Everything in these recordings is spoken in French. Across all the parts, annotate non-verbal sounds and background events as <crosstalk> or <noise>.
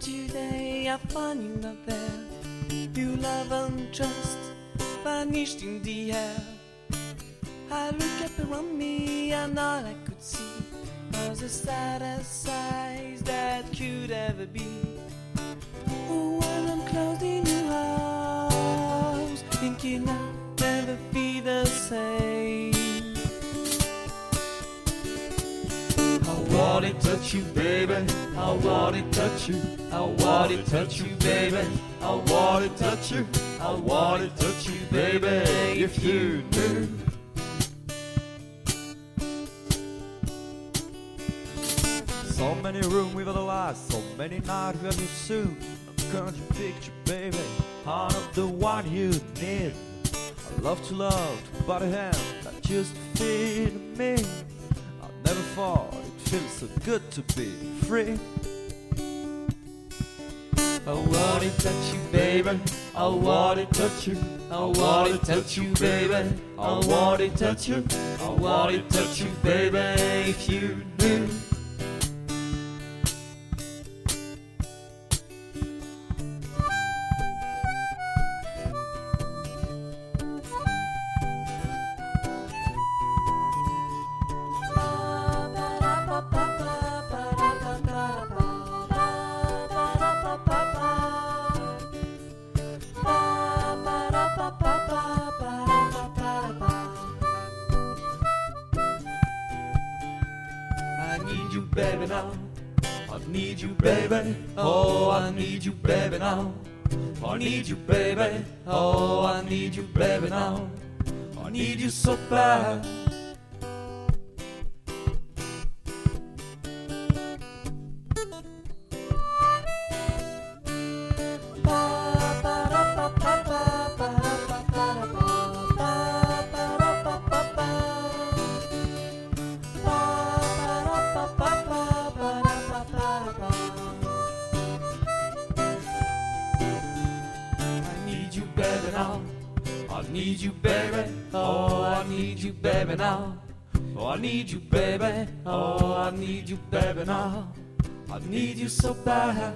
today I find you not there. You love and trust vanished in the air. I look up around me and all I could see was the saddest sights that could ever be. Oh, when I'm closed in your arms, thinking I'll never be the same. I want to touch you, baby. I want to touch you. I want to touch you, baby. I want to touch you. I want to touch you, baby. If you knew. So many rooms without the lights, so many nights we without you soon. Can't you picture, baby? I'm the one you need. I love to love, but body hand, that just fit me. I never thought it feels so good to be free. I want to touch you, baby. I want to touch you. I want to touch you, baby. I want to touch you. I want to touch you, baby. If you knew. Baby, now. I need you, baby. Oh, I need you, baby, now. I need you, baby. Oh, I need you, baby, now. I need you so bad. Need you so bad.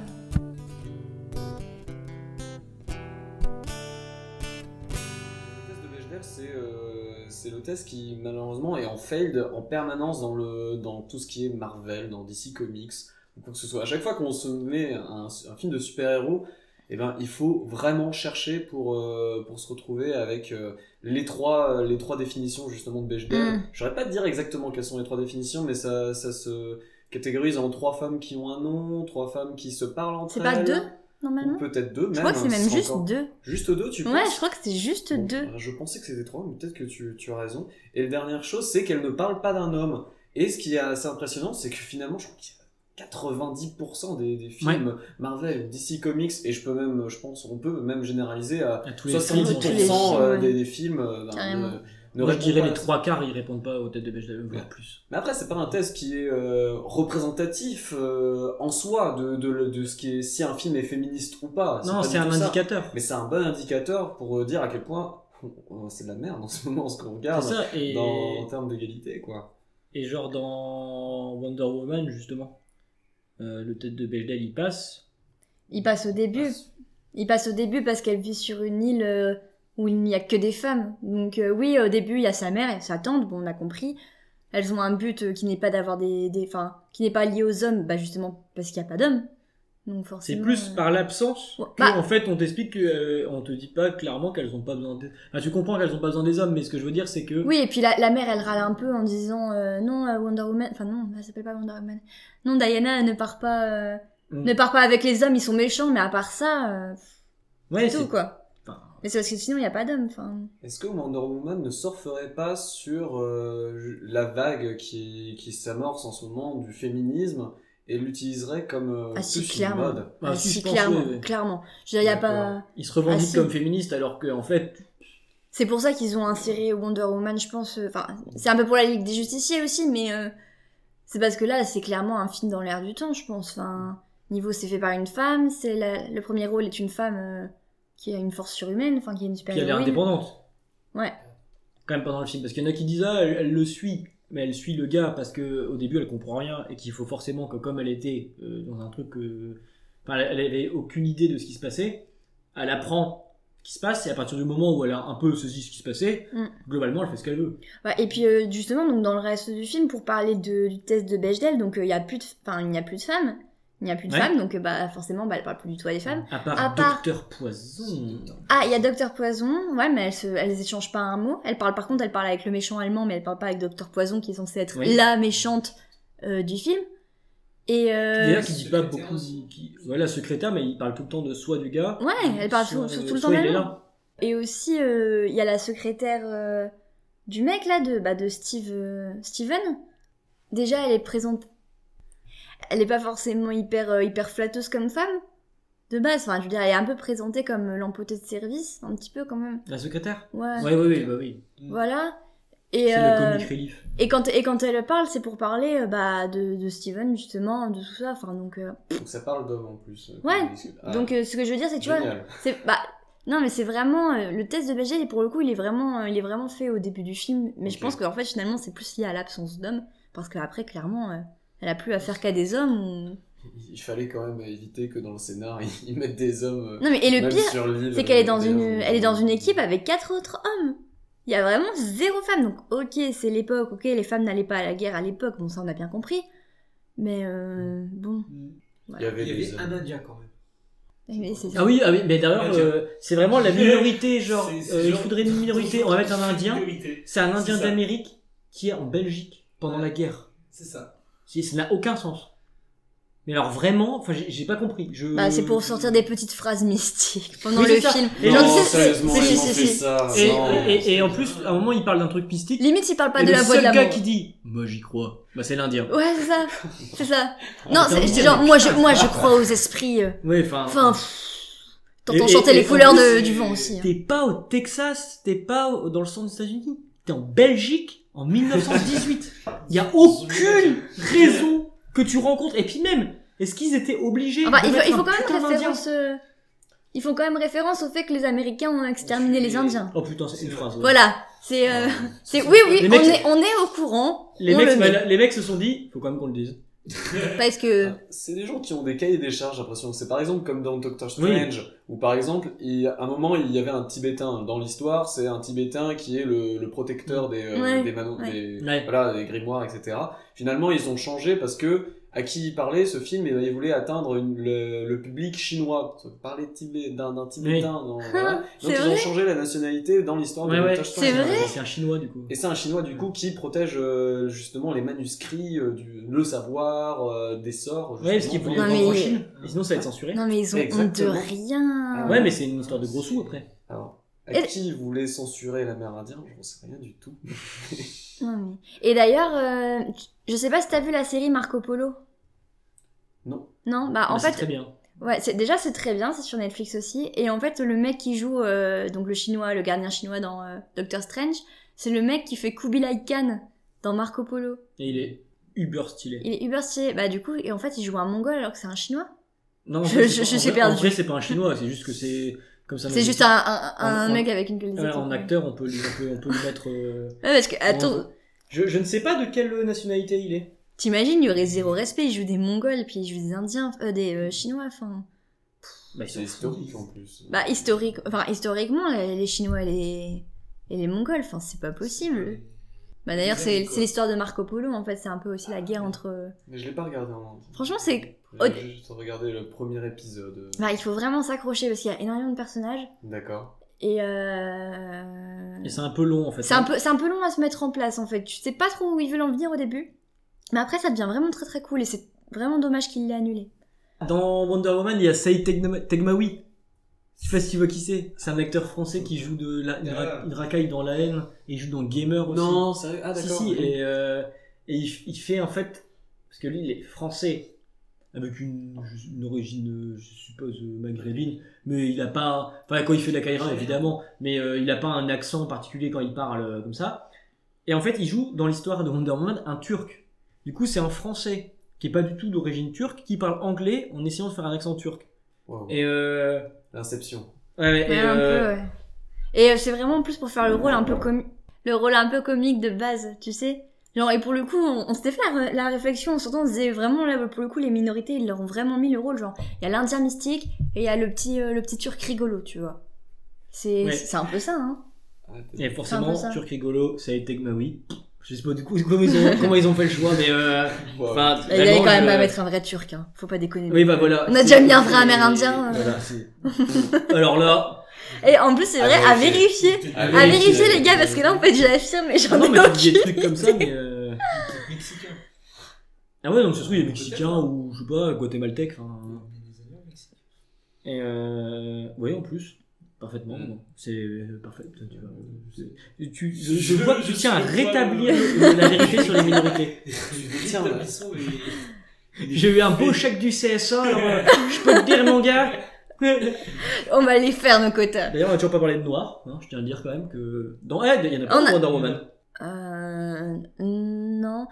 Le test de Bechdel, c'est euh, c'est le test qui malheureusement est en failed en permanence dans, le, dans tout ce qui est Marvel, dans DC Comics, ou quoi que ce soit. À chaque fois qu'on se met un, un film de super-héros, eh ben, il faut vraiment chercher pour, euh, pour se retrouver avec euh, les, trois, les trois définitions justement de Bechdel. Mm. Je saurais pas te dire exactement quelles sont les trois définitions, mais ça, ça se catégorise en trois femmes qui ont un nom, trois femmes qui se parlent entre C'est elles. pas deux, normalement peut-être deux, même. Je crois que c'est hein, même juste encore- deux. Juste deux, tu Ouais, penses je crois que c'est juste Bon, deux. Je pensais que c'était trois, mais peut-être que tu, tu as raison. Et la dernière chose, c'est qu'elle ne parle pas d'un homme. Et ce qui est assez impressionnant, c'est que finalement, je crois qu'il y a 90% des, des films Marvel, DC Comics, et je peux même, je pense, on peut même généraliser à, À tous les 70% Tous les films, euh, ouais. des, des films euh, ben. Ne- Moi, je dirais les trois quarts, ils répondent pas aux têtes de Bechdel, voire Ouais. plus. Mais après, c'est pas un test qui est euh, représentatif euh, en soi de, de, de ce qui est si un film est féministe ou pas. Non, c'est un ça. indicateur. Mais c'est un bon indicateur pour euh, dire à quel point <laughs> oh, c'est de la merde en ce moment ce qu'on regarde ça, et, dans, en termes d'égalité, quoi. et genre dans Wonder Woman, justement, euh, le tête de Bechdel, il passe. Il passe au début. Il passe au début parce qu'elle vit sur une île euh, où il n'y a que des femmes. Donc euh, oui, au début, il y a sa mère et sa tante, bon, on a compris. Elles ont un but euh, qui n'est pas d'avoir des... des enfin, qui n'est pas lié aux hommes, bah justement parce qu'il n'y a pas d'hommes. Donc C'est forcément... plus euh, par l'absence Ouais, que, bah- en fait, on t'explique que, euh, on te dit pas clairement qu'elles ont pas besoin des... Enfin, tu comprends qu'elles ont pas besoin des hommes, mais ce que je veux dire, c'est que... Oui, et puis la, la mère, elle râle un peu en disant euh, non, Wonder Woman... Enfin non, elle s'appelle pas Wonder Woman. Non, Diana, elle ne part pas... Mm. Ne part pas avec les hommes, ils sont méchants, mais à part ça, Ouais, c'est tout, quoi. Mais c'est parce que sinon, il n'y a pas d'hommes, enfin... Est-ce que Wonder Woman ne surferait pas sur euh, la vague qui, qui s'amorce en ce moment du féminisme et l'utiliserait comme euh, Ah, si, plus une clairement. mode? Bah, Ah, si, clairement, clairement. Je veux dire, il y a pas... Ils se revendiquent Ah, si. comme féministes alors que, en fait, C'est pour ça qu'ils ont inséré Wonder Woman, je pense. euh, Enfin, c'est un peu pour la Ligue des Justiciers aussi, mais euh, c'est parce que là, c'est clairement un film dans l'air du temps, je pense. Enfin, niveau, c'est fait par une femme. C'est la- le premier rôle est une femme euh, qui a une force surhumaine, enfin qui est une super puis elle est indépendante. Ouais. Quand même pendant le film. Parce qu'il y en a qui disent, ah, elle, elle le suit. Mais elle suit le gars parce que au début elle comprend rien et qu'il faut forcément que comme elle était euh, dans un truc, euh, enfin, elle, elle avait aucune idée de ce qui se passait. Elle apprend ce qui se passe et à partir du moment où elle a un peu saisi ce qui se passait, Mm. globalement, elle fait ce qu'elle veut. Ouais, et puis euh, justement, donc dans le reste du film, pour parler de, du test de Bechdel, donc euh, il y a plus de, enfin il n'y a plus de femmes, il n'y a plus de Ouais. femmes, donc euh, bah forcément, bah elle parle plus du tout à des femmes. À part À part- Docteur Poison. Ah, il y a Docteur Poison, ouais, mais elles, se, elles échangent pas un mot. Elle parle, par contre, elle parle avec le méchant allemand, mais elle parle pas avec Docteur Poison, qui est censé être Oui. la méchante euh, du film. Et euh, D'ailleurs, qui dit pas secrétaire beaucoup. Qui... Voilà, secrétaire, mais il parle tout le temps de soit du gars. ouais, elle parle soit- tout, le temps là. Et aussi, euh, il y a la secrétaire euh, du mec là, de, bah, de Steve, euh, Steven. Déjà, elle est présente. Elle est pas forcément hyper, euh, hyper flatteuse comme femme. De base, enfin, je veux dire, elle est un peu présentée comme l'empotée de service, un petit peu quand même. La secrétaire? Ouais. Ouais, ouais, oui, bah oui. Voilà. Et, C'est euh, le relief. et, quand, et quand elle parle, c'est pour parler euh, bah, de, de Steven, justement, de tout ça. Enfin, donc, euh, Donc ça parle d'hommes en plus. euh, Ouais. Ah, donc euh, ce que je veux dire, c'est que tu vois. C'est bah non mais c'est vraiment euh, le test de Bechdel et pour le coup il est vraiment euh, il est vraiment fait au début du film mais je pense qu'en fait finalement c'est plus lié à l'absence d'hommes parce qu'après clairement euh, elle a plus affaire qu'à des hommes ou... Il fallait quand même éviter que dans le scénar <laughs> ils mettent des hommes. euh, non mais et le pire c'est qu'elle est euh, dans des une hommes. elle est dans une équipe avec quatre autres hommes il y a vraiment zéro femme donc ok c'est l'époque ok les femmes n'allaient pas à la guerre à l'époque bon ça on a bien compris mais euh, bon Il y avait, Il y des avait un Indien quand même. Ah oui, ah oui, mais d'ailleurs, euh, c'est vraiment la <laughs> minorité, genre, euh, il faudrait une minorité, on va mettre un <laughs> indien. C'est un indien d'Amérique qui est en Belgique pendant la guerre. C'est ça. Si, Ça n'a aucun sens. Mais alors vraiment, enfin, j'ai pas compris. Je... bah, c'est pour sortir des petites phrases mystiques pendant Oui, le ça. film Et non, genre, c'est- sérieusement, si, ils si, ont si, fait si. ça. Et, non, et, et c'est en plus, à un moment, il parle d'un truc mystique. limite il parle pas et de le la voix de seul gars l'amour qui dit, moi j'y crois, bah c'est l'indien. Ouais, c'est ça. C'est ça. Non, c'est genre, moi je, moi je crois aux esprits. euh. Ouais, enfin. Enfin, pff, t'entends chanter les couleurs de- du vent aussi. hein. T'es pas au Texas, t'es pas au- dans le centre des États-Unis. T'es en Belgique en 1918. Il y a aucune raison que tu rencontres. Et puis même, est-ce qu'ils étaient obligés Enfin, de il faut, il faut quand même référence. euh, Ils font quand même référence au fait que les Américains ont exterminé les Indiens. Oh putain, c'est une phrase. ouais. Voilà. C'est, euh, c'est, oui, oui, on mecs- est, on est au courant. Les on mecs, le met. bah, les mecs se sont dit, faut quand même qu'on le dise. <laughs> Parce que, Ah, C'est des gens qui ont des cahiers des charges, j'ai l'impression. C'est par exemple comme dans Doctor Strange, où par exemple, il, à un moment, il y avait un Tibétain. Dans l'histoire, c'est un Tibétain qui est le, le protecteur des, euh, Ouais, des, ouais. des, Ouais. voilà, des grimoires, etc. Finalement, ils ont changé parce que, à qui il parlait, ce film, ben, il voulait atteindre une- le, le public chinois. De Tibé- d'un Tibétain. dans- voilà. Donc, C'est ils ont changé la nationalité dans l'histoire de Ouais, ouais. Doctor Strange. C'est vrai C'est un chinois du coup. Et c'est un chinois du coup qui protège euh, justement les manuscrits, euh, du, le savoir, euh, des sorts. Ouais, parce qu'ils voulaient vendre en mais- Chine. Et sinon, ça va être censuré. non mais ils ont honte de rien. Ah Ouais, mais c'est une histoire de gros sous après. À Et- qui voulait censurer l'Amérindien Je ne sais rien du tout. <laughs> Non, mais- Et d'ailleurs, euh, je sais pas si t'as vu la série Marco Polo. Non. Non, bah en Mais c'est fait, très bien. Ouais, c'est déjà c'est très bien, c'est sur Netflix aussi. Et en fait, le mec qui joue euh, donc le chinois, le gardien chinois dans euh, Doctor Strange, c'est le mec qui fait Kubilai Khan dans Marco Polo. Et il est uber stylé. Il est uber stylé. Bah du coup, et en fait, il joue un mongol alors que c'est un chinois. Non, en Je- je- c'est pas- je en suis vrai- perdue. En vrai, c'est pas un chinois, c'est juste que c'est. C'est juste un, un, un En- en- mec avec une gueule Ouais, en acteur, on peut, lui- on peut, on peut lui mettre. euh, <laughs> Ouais, parce que attends, Je, je ne sais pas de quelle nationalité il est. t'imagines, il y aurait zéro respect. Il joue des mongols, puis il joue des indiens, euh, des euh, chinois. Enfin, Bah, C'est historique en plus. bah historique, enfin historiquement, les, les chinois et les et les mongols, enfin c'est pas possible. Bah d'ailleurs, c'est l'histoire de Marco Polo. En fait, c'est un peu aussi la guerre entre. Mais je l'ai pas regardé en entier. Franchement, c'est J'ai juste regardé le premier épisode. Bah, il faut vraiment s'accrocher parce qu'il y a énormément de personnages D'accord. et euh... Et c'est un peu long en fait. c'est un peu c'est un peu long à se mettre en place en fait. Tu sais pas trop où ils veulent en venir au début, mais après ça devient vraiment très très cool et c'est vraiment dommage qu'il l'ait annulé. Dans Wonder Woman, il y a Saïd Tegma- Tegmaoui. Je sais pas si tu vois qui c'est. C'est un acteur français qui joue de la, une, ra- une racaille dans la haine et il joue dans Gamer aussi. Non, sérieux? Ah si d'accord. si oui. et, euh, et il, fait en fait parce que lui il est français avec une, une origine je suppose maghrébine mais il a pas enfin quand il fait de la caïra évidemment mais euh, il a pas un accent particulier quand il parle euh, comme ça et en fait il joue dans l'histoire de Wonder Woman un turc du coup c'est un français qui est pas du tout d'origine turque qui parle anglais en essayant de faire un accent turc Wow. et euh, L'inception. ouais, Ouais, et, un euh, peu, ouais. Et euh, c'est vraiment en plus pour faire le rôle un peu comique, le rôle un peu comique de base, tu sais. Genre, et pour le coup, on, on s'était fait la, la réflexion en sortant, on se disait vraiment, là, pour le coup, les minorités, ils leur ont vraiment mis le rôle. Genre, il y a l'Indien mystique et il y a le petit, euh, le petit Turc rigolo, tu vois. C'est Ouais. c'est un peu ça, hein. Ah, Et forcément. Turc rigolo, ça a été Gmaoui. Je sais pas du coup comment ils ont, <laughs> comment ils ont fait le choix, mais euh, Ouais. enfin, Il allait vraiment, quand même je- pas mettre un vrai Turc, hein. Faut pas déconner. Oui, bah voilà. On a déjà mis un vrai Amérindien. euh. Voilà, c'est- <laughs> Alors là, Et en plus, c'est À vrai, à vérifier. vérifier. À À vérifier. vérifier, les gars, parce que là, on peut déjà affirmer, mais j'en non, ai mais tu dis des trucs comme ça, mais euh... Mexicain. ah ouais, donc ça se trouve il est mexicain ou je sais pas, guatémaltèque, enfin. Mais. Et euh... oui, en plus, parfaitement. Mm. C'est euh, parfait. Tu, vois, tu, je, Je- je vois que tu tiens à rétablir le- la vérité sur les minorités. <laughs> Tiens, J'ai eu un beau chèque du CSA, alors euh, je peux te dire, mon gars. <laughs> On va les faire, nos quotas. D'ailleurs, on a toujours pas parlé de noir. Hein, je tiens à dire quand même que dans Ed, il y en a pas a- dans Wonder Woman. Euh. Non.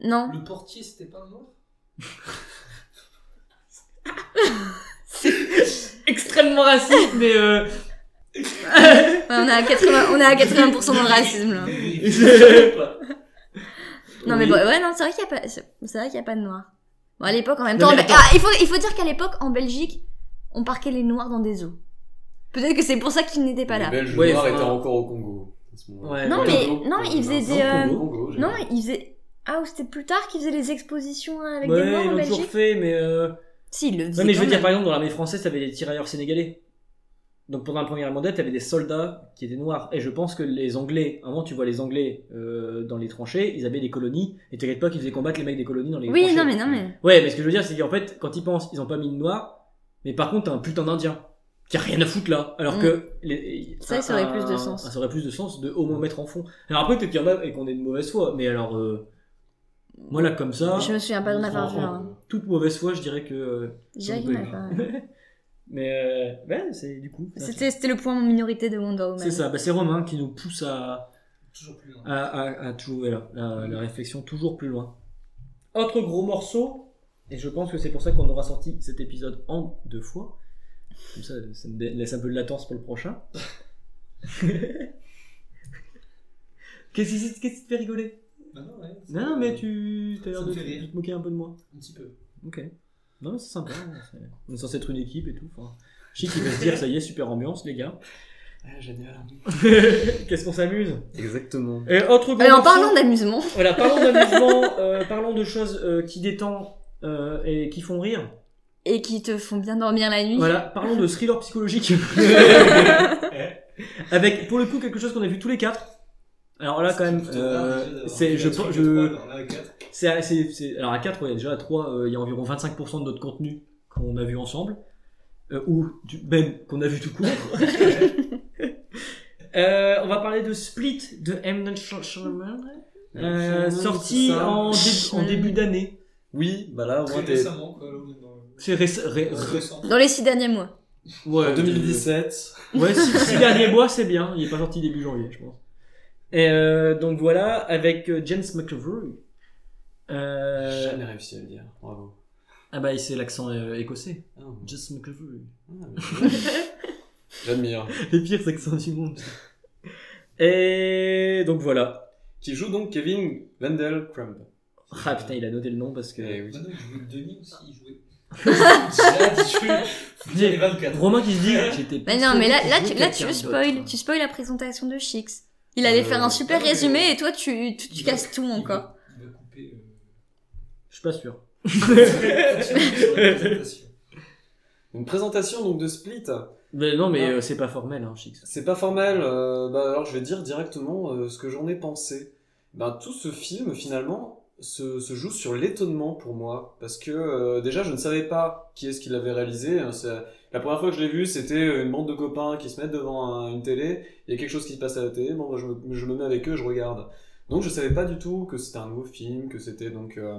Non. Le portier, c'était pas un noir? <laughs> Extrêmement raciste, mais euh... Ouais, on est à 80, on est à 80% dans le racisme, là. <laughs> Non, mais bon, ouais, non, c'est vrai qu'il y a pas, c'est vrai qu'il y a pas de noirs. Bon, à l'époque, en même temps, ah, il faut, il faut dire qu'à l'époque, en Belgique, on parquait les noirs dans des eaux. Peut-être que c'est pour ça qu'ils n'étaient pas Les là. Belges Ouais, noirs étaient encore au Congo. Ouais, Non, mais, Congo. non, ils faisaient Non, des, euh, Congo. Non, ils faisaient, ah, ou c'était plus tard qu'ils faisaient les expositions avec des Ouais, noirs ils en l'ont toujours Belgique? fait, mais euh... Si, le mais je veux dire, par exemple, dans l'armée française, t'avais des tirailleurs sénégalais. Donc pendant la première guerre mondiale, t'avais des soldats qui étaient noirs. Et je pense que les Anglais, à un moment, tu vois les Anglais euh, dans les tranchées, ils avaient des colonies. Et t'inquiète pas qu'ils faisaient combattre les mecs des colonies dans les Oui, tranchées. non, mais, non, mais. Ouais, mais ce que je veux dire, c'est qu'en fait, quand ils pensent, ils ont pas mis de noir, mais par contre, t'as un putain d'Indien qui a rien à foutre là. Alors Mm. que les, Ça, ça aurait plus de sens. Ça aurait plus de sens de au moins mettre en fond. Alors après, peut-être qu'il y en a et qu'on est de mauvaise foi, mais alors, euh, moi là, comme ça, Je me souviens pas d'en avoir vu. Toute mauvaise foi, je dirais que. euh, rien pas. <laughs> mais euh, ouais, c'est du coup. C'était, c'était le point minorité de Wonder Woman. C'est ça, bah, c'est Romain qui nous pousse à, Toujours plus loin. à, à, à toujours, voilà, la, la réflexion toujours plus loin. Autre gros morceau, et je pense que c'est pour ça qu'on aura sorti cet épisode en deux fois. Comme ça, ça me laisse un peu de latence pour le prochain. <laughs> Qu'est-ce qui te fait rigoler? Bah non, ouais, Non, non, mais tu as l'air de, de te moquer un peu de moi. Un petit peu. Ok. Non, mais c'est sympa. hein, c'est- On est censé être une équipe et tout. Enfin, Chic, il va se dire, ça y est, super ambiance, les gars. Ah, génial. <laughs> Qu'est-ce qu'on s'amuse? Exactement. Et autre gros Euh, morceau- parlant d'amusement, Voilà, parlons d'amusement, <laughs> euh, parlons de choses euh, qui détendent euh, et qui font rire. et qui te font bien dormir la nuit. Voilà, parlons de thriller psychologique. <laughs> Avec, pour le coup, quelque chose qu'on a vu tous les quatre. Alors là, quand même, euh, c'est, je, je, c'est, c'est, c'est- alors à 4, ouais, déjà à 3, il y a environ 25% de notre contenu qu'on a vu ensemble. Euh, ou du, même qu'on a vu tout court. <laughs> Euh, on va parler de Split de M. Night Shyamalan, euh, sorti en, dé- en début d'année. Oui, bah là, au moins, t'es. récemment, quoi. là, on est dans- C'est réc- ré- dans le ré- récent. Dans les six derniers mois. ouais, En 2017. euh, Ouais, six, six derniers mois, c'est bien. Il est pas sorti début janvier, je pense. Et euh, donc voilà, avec euh, James McAvoy. Euh, Jamais réussi à le dire. Bravo. ah bah c'est l'accent euh, écossais. Ah, James McAvoy. ah, <laughs> J'admire. Les pires accents du monde. Et donc voilà. Qui joue donc Kevin Wendell Crumb. Ah putain, il a noté le nom parce que. Eh oui. Bah non, il jouait Denis aussi, il jouait. J'ai dit, je suis- j'ai les 24. Romain qui se dit. J'étais Mais non, mais là, là, tu, là, spoil, tu spoil la présentation de Chix. Il allait Euh, faire un super résumé et toi, tu, tu, tu Il va- casses tout encore. Il va couper. euh, Je suis pas sûr. <laughs> sur la présentation. Une présentation donc de Split. Mais non, mais Ah. euh, c'est pas formel, hein, Chix. C'est pas formel. euh, bah alors je vais dire directement euh, ce que j'en ai pensé. Ben tout ce film finalement se, se joue sur l'étonnement pour moi parce que euh, déjà je ne savais pas qui est-ce qui l'avait réalisé. hein, c'est- La première fois que je l'ai vu, c'était une bande de copains qui se mettent devant un- une télé. Il y a quelque chose qui se passe à la télé. Bon, bah, je, me, je me mets avec eux, je regarde. Donc je savais pas du tout que c'était un nouveau film, que c'était donc euh,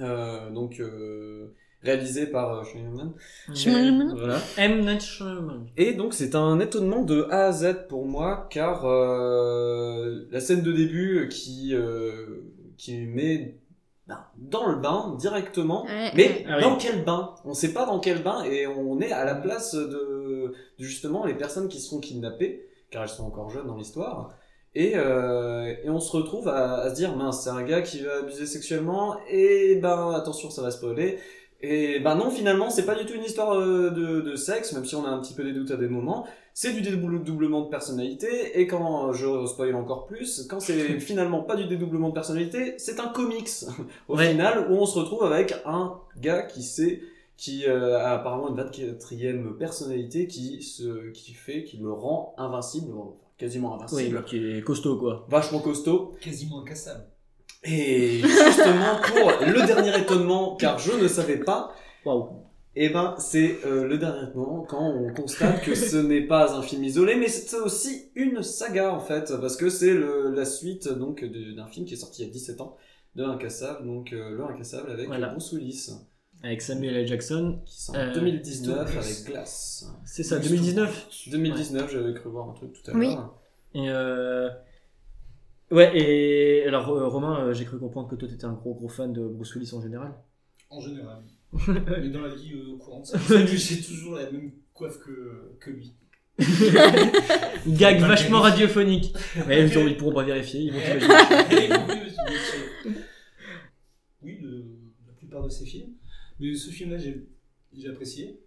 euh, donc euh, réalisé par euh, Shyamalan. Shyamalan. Voilà. M. Night Shyamalan. Et donc c'est un étonnement de A à Z pour moi, car euh, la scène de début qui, euh, qui met ben, dans le bain directement, Ouais, mais ouais. Ah oui. dans quel bain? On sait pas dans quel bain, et on est à la place de, de justement les personnes qui se font kidnapper, car elles sont encore jeunes dans l'histoire. Et, euh, et on se retrouve à, à se dire, mince, c'est un gars qui va abuser sexuellement, et ben attention, ça va spoiler. Et ben non, finalement, c'est pas du tout une histoire euh, de, de sexe, même si on a un petit peu des doutes à des moments. C'est du dédoublement de personnalité, et quand je spoil encore plus, quand c'est <laughs> finalement pas du dédoublement de personnalité, c'est un comics <laughs> au Ouais. final où on se retrouve avec un gars qui sait qui euh, a apparemment une 24e personnalité qui se qui fait qui le rend invincible quasiment Oui, invincible qui est costaud quoi. vachement costaud Quasiment incassable. et justement pour le dernier étonnement car je ne savais pas Waouh. Et ben c'est euh, le dernier étonnement quand on constate que ce <laughs> n'est pas un film isolé mais c'est aussi une saga en fait parce que c'est la suite donc d'un film qui est sorti il y a 17 ans de Incassable donc euh, le Incassable avec Voilà. Bruce Willis Avec Samuel L. Jackson. qui sort Euh, en 2019 Stone avec Glass. C'est ça, 2019. 2019, j'avais cru voir un truc tout à l'heure. Oui. Et euh... Ouais, et alors euh, Romain, euh, j'ai cru comprendre que toi t'étais un gros gros fan de Bruce Willis en général. En général. Mais dans la vie euh, courante, c'est pour ça que j'ai toujours la même coiffe que, que lui. <laughs> Gag Pas vachement radiophonique. Ouais, ils, ils pourront pas vérifier, ils vont Eh, t'imaginer. <laughs> oui, le- la plupart de ses films. Mais ce film-là, j'ai j'ai apprécié.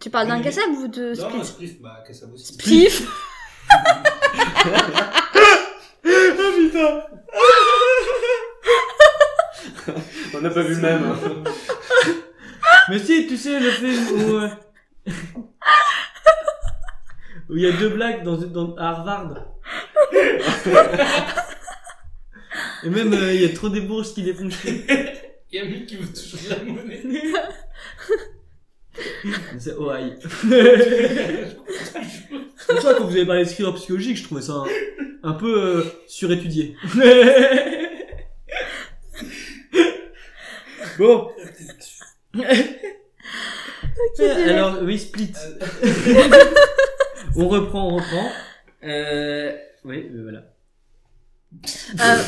Tu parles d'un oui. cassable ou de Non, non, split Spliff, bah, Kassab aussi. Spliff <laughs> On n'a pas vu le même. hein. Mais si, tu sais, le film où. euh, <laughs> où il y a deux blagues dans, dans, à Harvard. <laughs> Et même, euh, il y a trop des bourses qui les font chier. Il y a un mec qui veut toujours de la monnaie. <laughs> C'est Ohio. C'est pour ça que quand vous avez parlé de script psychologique, je trouvais ça un, un peu euh, surétudié. bon. Alors, oui, Split. <laughs> on reprend, on reprend. Euh, oui, euh, voilà. Euh,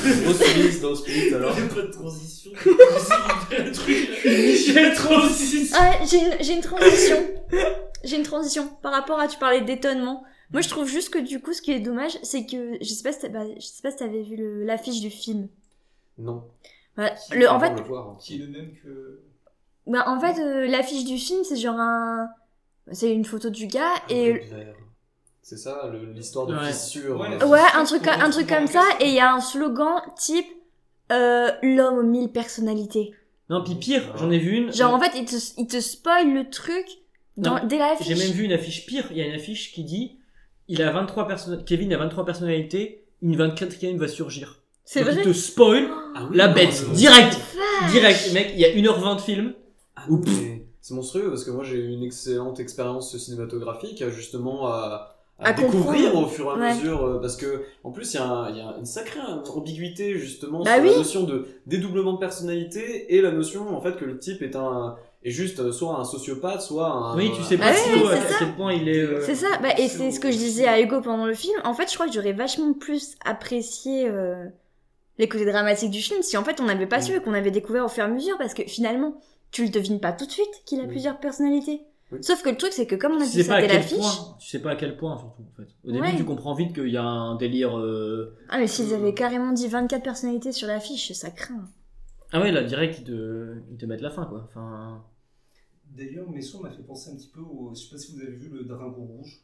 Willis dans Split alors. A pas de transition. <laughs> J'ai la transition. Ah, j'ai une, j'ai une transition. J'ai une transition par rapport à tu parlais d'étonnement. Moi, je trouve juste que du coup, ce qui est dommage, c'est que je sais pas si bah, je sais pas si t'avais vu le- l'affiche du film. Non. Voilà. Le, en fait, voir, hein. Qui est le même que. Bah, en fait, euh, l'affiche du film, c'est genre un, c'est une photo du gars Un et. C'est ça l'histoire de Ouais. fissure. Ouais, euh, ouais, un truc, un truc comme ça et il y a un slogan type euh, l'homme aux mille personnalités. Non, puis pire, j'en ai vu une. Genre en fait, il te, il te spoil le truc dans, Non, dès l'affiche. J'ai même vu une affiche pire. Il y a une affiche qui dit il a 23 person... Kevin a 23 personnalités, une 24e va surgir. C'est vrai. Il te spoil Ah oui, la bête, direct, direct. Mec, il y a 1h20 de film. Ah, Oups. mais C'est monstrueux parce que moi j'ai eu une excellente expérience cinématographique à justement à, à À découvrir comprendre. au fur et à Ouais. mesure euh, parce que en plus il y, a y une sacrée ambiguïté justement Bah sur oui. la notion de dédoublement de personnalité et la notion en fait que le type est un est juste euh, soit un sociopathe soit un Oui, tu sais Ah pas oui, trop oui, à quel point il est. euh, C'est ça, bah, et c'est ce que je disais à Hugo pendant le film. En fait, je crois que j'aurais vachement plus apprécié euh, les côtés dramatiques du film si en fait on n'avait pas su et qu'on avait découvert au fur et à mesure parce que finalement, tu le devines pas tout de suite qu'il a Oui. plusieurs personnalités. Oui. Sauf que le truc, c'est que comme on a Tu dit sais pas ça à dès quel l'affiche, point. Tu sais pas à quel point surtout en fait. Au début, Ouais. tu comprends vite qu'il y a un délire. euh, ah mais s'ils avaient carrément dit 24 personnalités sur l'affiche, ça craint. Ah ouais, là direct ils te, ils te mettent la fin quoi. Enfin. D'ailleurs, Messon m'a fait penser un petit peu au. Je sais pas si vous avez vu le Dragon Rouge.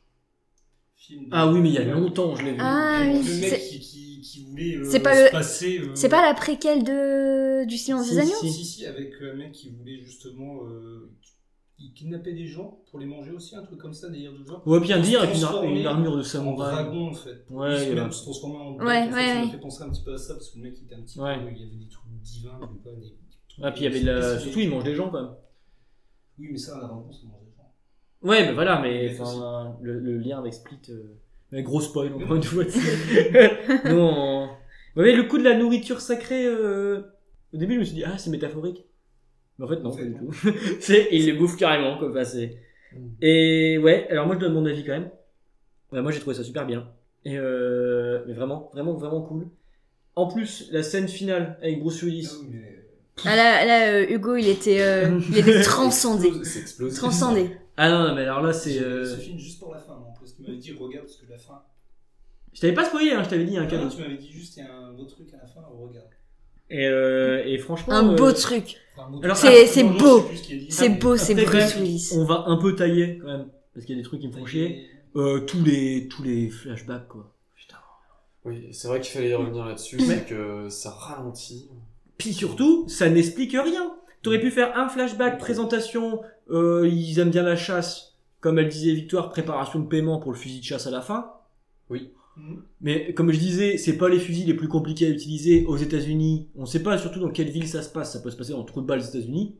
Film Ah oui, mais il y a longtemps, je l'ai vu. Ah Le oui, mec c'est- qui, qui, qui voulait euh, C'est pas se le- passer. euh, C'est pas la préquelle de du silence Si, des agneaux si. Si, si, avec un mec qui voulait justement. Euh, il kidnappait des gens pour les manger aussi, un truc comme ça, délire de genre. Ouais, bien dire, avec une, une armure de En samouraï. dragon en fait. Ouais, il se il même se transformer en Ouais, en fait, ouais, Ça ouais. m'a fait penser un petit peu à ça parce que le mec il était un petit Ouais. peu. Il y avait des trucs divins, je sais pas, des trucs. Ah, puis il y avait de la... Surtout, il mange des gens quand même. Oui, mais ça, un dragon, ça mange des gens. Ouais, mais voilà, mais enfin, le, le lien avec Split. euh, mais gros spoil, encore <laughs> Mais une fois. non. Ouais, le coup de la nourriture sacrée. euh, Au début, je me suis dit, ah, c'est métaphorique. Mais en fait, non, pas du tout. <laughs> c'est, il les bouffe carrément, quoi. Enfin, c'est- Mm. Et ouais, alors moi, je donne mon avis quand même. Ouais, moi, j'ai trouvé ça super bien. Et euh... Mais vraiment, vraiment, vraiment cool. En plus, la scène finale avec Bruce Willis. Ah mais. Ah là, là euh, Hugo, il était, euh, il était <laughs> transcendé. Transcendé. Ah non, non, mais alors là, c'est. Euh, ce film juste pour la fin, en plus. Tu m'avais dit, regarde, parce que la fin. Je t'avais pas spoilé, hein, je t'avais dit un Ah, cadeau. tu m'avais dit juste il y a un beau truc à la fin, regarde. Et, euh, et franchement. Un euh, beau truc. Enfin, un beau Alors, truc. c'est- beau. C'est beau, c'est Bruce Willis. On va un peu tailler quand même. Parce qu'il y a des trucs qui me font chier. Euh, tous les tous les flashbacks quoi. Putain. Oui, c'est vrai qu'il fallait y revenir là-dessus, Mais- c'est que ça ralentit. Puis surtout, ça n'explique rien. T'aurais pu faire un flashback, présentation, euh, ils aiment bien la chasse, comme elle disait Victoire, préparation de paiement pour le fusil de chasse à la fin. Mhm. Mais comme je disais, c'est pas les fusils les plus compliqués à utiliser aux États-Unis. On sait pas surtout dans quelle ville ça se passe. Ça peut se passer dans trop de balles aux États-Unis.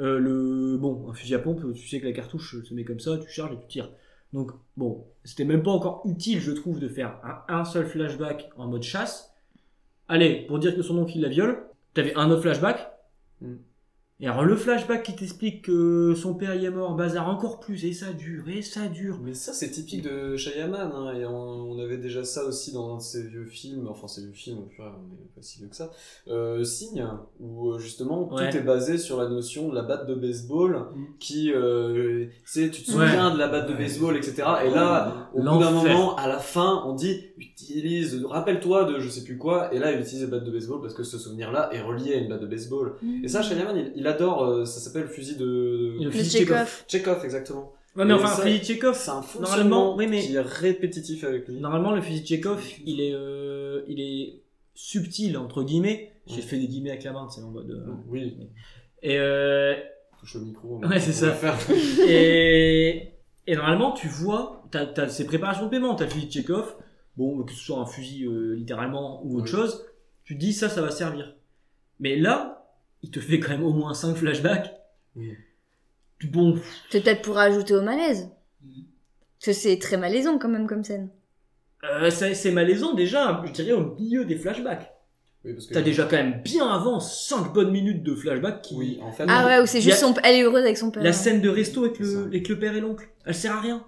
Euh, le bon, un fusil à pompe, tu sais que la cartouche se met comme ça, tu charges et tu tires. Donc bon, c'était même pas encore utile, je trouve, de faire un, un seul flashback en mode chasse. Allez, pour dire que son oncle il la viole, t'avais un autre flashback? Mm. Et alors le flashback qui t'explique que son père y est mort, bazar encore plus, et ça dure, et ça dure. Mais ça, c'est typique de Shyamalan, hein, et on, on avait déjà ça aussi dans un de ses vieux films, enfin, ses vieux films, purée, on est pas si vieux que ça, euh, Signe, où euh, justement Ouais. tout est basé sur la notion de la batte de baseball, Mm. qui, euh, tu sais, tu te Ouais. souviens de la batte de Ouais. baseball, etc. Et là, au bout d'un moment, à la fin, on dit, utilise, rappelle-toi de je sais plus quoi, et là, il utilise la batte de baseball parce que ce souvenir-là est relié à une batte de baseball. Et ça, Shyamalan, il, il adore, euh, ça s'appelle le fusil de... Le Le fusil Chekhov. Chekhov. Exactement. Ouais, mais Et enfin, ça- fusil Chekhov, C'est un Normalement, fonctionnement oui, mais- qui est répétitif avec lui. Normalement, le fusil de Chekhov, il est, euh, il est subtil, entre guillemets. J'ai Ouais. fait des guillemets avec la main, c'est en mode. euh, Oui, Et, euh, touche le micro. <laughs> Ouais, c'est ça. Faire... <laughs> et, et normalement, tu vois, t'as, t'as ces préparations de paiement, t'as le fusil de Chekhov, bon, que ce soit un fusil euh, littéralement ou autre Oui. chose, tu te dis ça, ça va servir. Mais là, il te fait quand même au moins 5 flashbacks. Oui. Bon, C'est peut-être pour ajouter au malaise. Mhm. Parce que c'est très malaisant quand même comme scène. euh, c'est malaisant déjà, je dirais au milieu des flashbacks. Oui, parce que T'as déjà quand même bien avant 5 bonnes minutes de flashbacks qui, Oui, en fait. Ah ouais, où c'est juste son... Elle est heureuse avec son père. La scène de resto avec le, avec le père et l'oncle, elle sert à rien.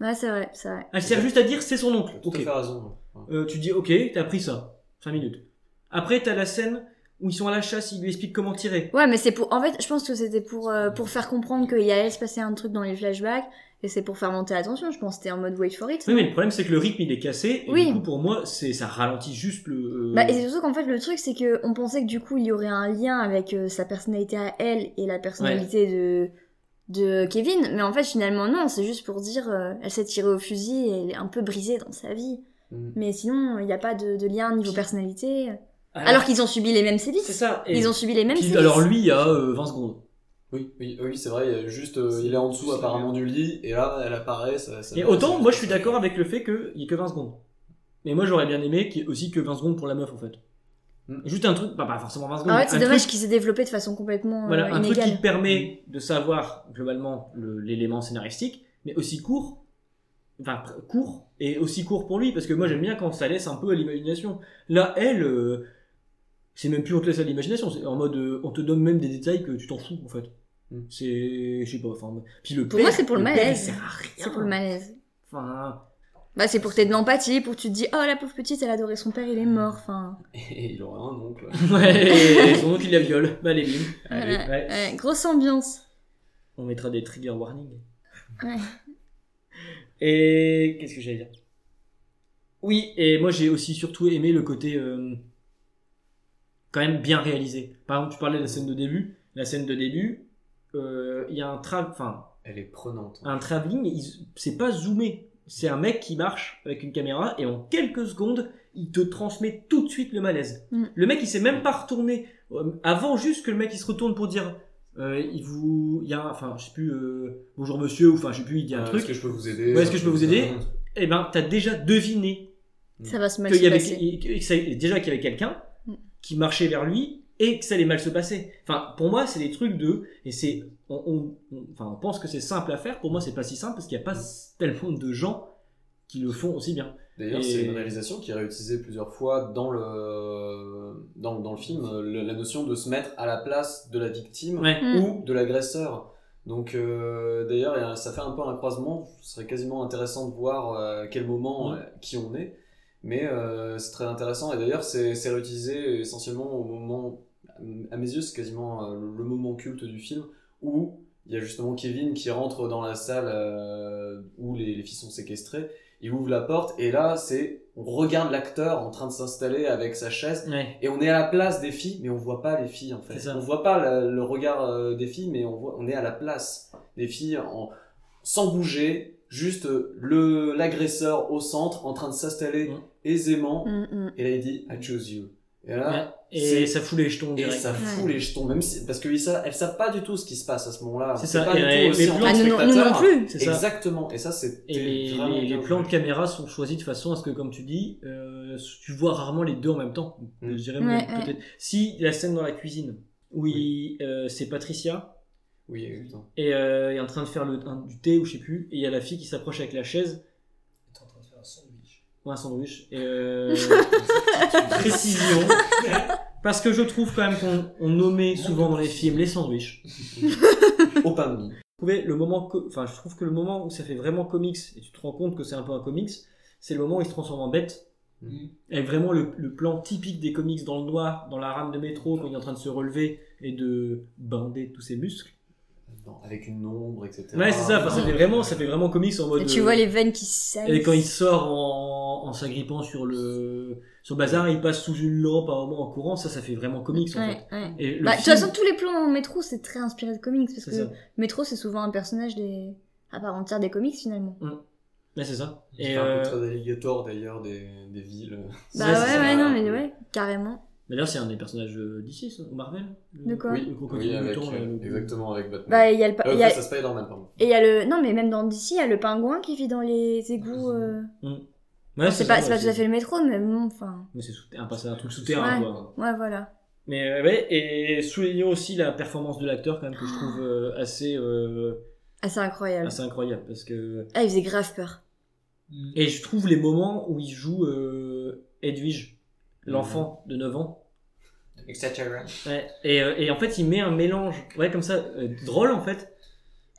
Ouais, c'est vrai, c'est vrai. Elle sert juste à dire c'est son oncle. Tout Ok. à fait raison. Ouais. Euh, tu dis ok, t'as pris ça. 5 minutes. Après, t'as la scène où ils sont à la chasse, il lui explique comment tirer. Ouais, mais c'est pour. En fait, je pense que c'était pour euh, pour faire comprendre qu'il allait se passer un truc dans les flashbacks, et c'est pour faire monter la tension. Je pense que c'était en mode wait for it. Oui, mais le problème c'est que le rythme il est cassé. Et Oui. du coup, pour moi, c'est ça ralentit juste le. euh, Bah, et c'est surtout qu'en fait, le truc, c'est que on pensait que du coup, il y aurait un lien avec euh, sa personnalité à elle et la personnalité de de Kevin, mais en fait, finalement, non. C'est juste pour dire, euh, elle s'est tirée au fusil et elle est un peu brisée dans sa vie. Mm. Mais sinon, il n'y a pas de, de lien niveau personnalité. Alors, Alors qu'ils ont subi les mêmes c'est sévices. ça. Et- Ils ont subi les mêmes sévices. alors lui, il y a euh, 20 secondes. Oui, oui, oui, c'est vrai. Juste, euh, il est en dessous C'est apparemment bien. du lit, et là, elle apparaît. Ça, ça Et va, autant, ça- moi je suis d'accord avec le fait qu'il y ait que 20 secondes. Mais moi j'aurais bien aimé qu'il y ait aussi que 20 secondes pour la meuf en fait. Hmm. Juste un truc, bah, pas forcément 20 secondes. En fait, mais c'est un dommage truc- qu'il s'est développé de façon complètement Voilà, euh, un truc qui permet de savoir globalement le- l'élément scénaristique, mais aussi court, enfin court, et aussi court pour lui, parce que moi j'aime bien quand ça laisse un peu à l'imagination. Là, elle, euh, c'est même plus on te laisse à l'imagination, c'est en mode euh, on te donne même des détails que tu t'en fous en fait. Mm. C'est, je sais pas, enfin. Puis le Pour père- moi, c'est pour le malaise. il sert à rien. C'est pour le malaise. Enfin, Bah, c'est pour que t'aies de l'empathie, pour que tu te dis, oh, la pauvre petite, elle adorait son père, il est mort. Enfin, <laughs> Et il aurait un oncle. <laughs> ouais, et son nom il la viole. Bah, allez, bim. Allez, voilà. ouais. Ouais, grosse ambiance. On mettra des trigger warnings. Ouais. Et qu'est-ce que j'allais dire? Oui, et moi j'ai aussi surtout aimé le côté euh, quand même bien réalisé. Par exemple, tu parlais de la scène de début. La scène de début, euh, il y a un tra enfin Elle est prenante. un travelling, c'est pas zoomé. C'est un mec qui marche avec une caméra et en quelques secondes, il te transmet tout de suite le malaise. Mm. Le mec, il s'est même pas retourné euh, avant juste que le mec il se retourne pour dire, euh, il vous, il y a, un- enfin, je sais plus, euh, bonjour monsieur ou enfin, je sais plus, il dit un Euh, truc. Est-ce que je peux vous aider Ouais, est-ce que je peux vous aider Eh ben, t'as déjà deviné Ça va se mal se y avait, que déjà qu'il y avait quelqu'un Mm. Qui marchait vers lui et que ça allait mal se passer. Enfin, pour moi, c'est des trucs de, et c'est, on, on- on- enfin, on pense que c'est simple à faire. Pour moi, c'est pas si simple parce qu'il n'y a pas tellement de gens qui le font aussi bien. D'ailleurs, Et- c'est une réalisation qui est réutilisée plusieurs fois dans le, dans, dans le film, le- la notion de se mettre à la place de la victime Ouais. Mm. ou de l'agresseur. Donc, euh, d'ailleurs, ça fait un peu un croisement. Ce serait quasiment intéressant de voir euh, à quel moment, Mm. euh, qui on est. Mais euh, c'est très intéressant. Et d'ailleurs, c'est réutilisé essentiellement au moment, à mes yeux, c'est quasiment euh, le moment culte du film où il y a justement Kevin qui rentre dans la salle euh, où les, les filles sont séquestrées il ouvre la porte et là c'est on regarde l'acteur en train de s'installer avec sa chaise Ouais. et on est à la place des filles mais on voit pas les filles en fait. On voit pas le, le regard des filles mais on voit on est à la place des filles en sans bouger, juste euh, le l'agresseur au centre en train de s'installer aisément Mm, mm. et là il dit I choose you. Et là Ouais. Et ça fout les jetons et ça fout Ouais. les jetons, même si, parce qu'elles savent, elles savent pas du tout ce qui se passe à ce moment-là. C'est C'est ça, pas et du les- tout aussi les en plans- Ah, que non- non plus. C'est ça. Exactement, et ça c'est Et les, plans de caméra sont choisis de façon à ce que, comme tu dis, euh, tu vois rarement les deux en même temps. Mm. Je dirais Ouais, peut-être. Si la scène dans la cuisine, où il- euh, c'est Patricia, Oui, exactement. et euh, il est en train de faire le, un- du thé ou je sais plus, et il y a la fille qui s'approche avec la chaise, T'es en train de faire un sandwich. ou un sandwich, et euh, <laughs> précision. Parce que je trouve quand même qu'on on nommait souvent dans les films les sandwichs. <laughs> Au pain de mie. Vous trouvez le moment, enfin je trouve que le moment où ça fait vraiment comics et tu te rends compte que c'est un peu un comics, c'est le moment où il se transforme en bête. Mm. Avec vraiment le, le plan typique des comics dans le noir, dans la rame de métro, quand il est en train de se relever et de bander tous ses muscles. Non, avec une ombre, etc. Ouais, c'est ça, enfin, ça fait vraiment, ça fait vraiment comics en mode. Et tu euh, vois les veines qui salissent. Et quand il sort en, en s'agrippant sur le, sur le bazar, il passe sous une lampe à un moment en courant, ça, ça fait vraiment comics en Ouais, fait. ouais. Et le Bah, de toute film- façon, tous les plans dans le métro, c'est très inspiré de comics. Parce que ça. le métro, c'est souvent un personnage des... à part entière des comics finalement. Ouais, c'est ça. Et un euh, peu très alligator d'ailleurs des, des villes. Bah Ouais, ouais, c'est ça. ouais, non, mais ouais, carrément. D'ailleurs, c'est un des personnages euh, d'ici, ça, au Marvel. Le- De quoi Oui, Le crocodile oui, avec, euh, le- exactement avec Batman. Bah, il y a le. Euh, y a- à Spider-Man, pardon. Et il y a le. Non, mais même dans DC, il y a le pingouin qui vit dans les égouts. euh, Ouais, c'est ça, pas, c'est pas tout à fait le métro, mais bon, enfin. Mais c'est sous- un, passage- un truc souterrain, Ouais. quoi. Ouais, voilà. Mais euh, ouais, et soulignons aussi la performance de l'acteur, quand même, que je trouve euh, assez, euh, Ah, c'est incroyable. assez incroyable. Parce que... Ah, il faisait grave peur. Et je trouve les moments où il joue euh, Edwige, l'enfant de 9 ans. Etc. Ouais. Et, euh, et en fait, il met un mélange, ouais, comme ça, euh, drôle en fait.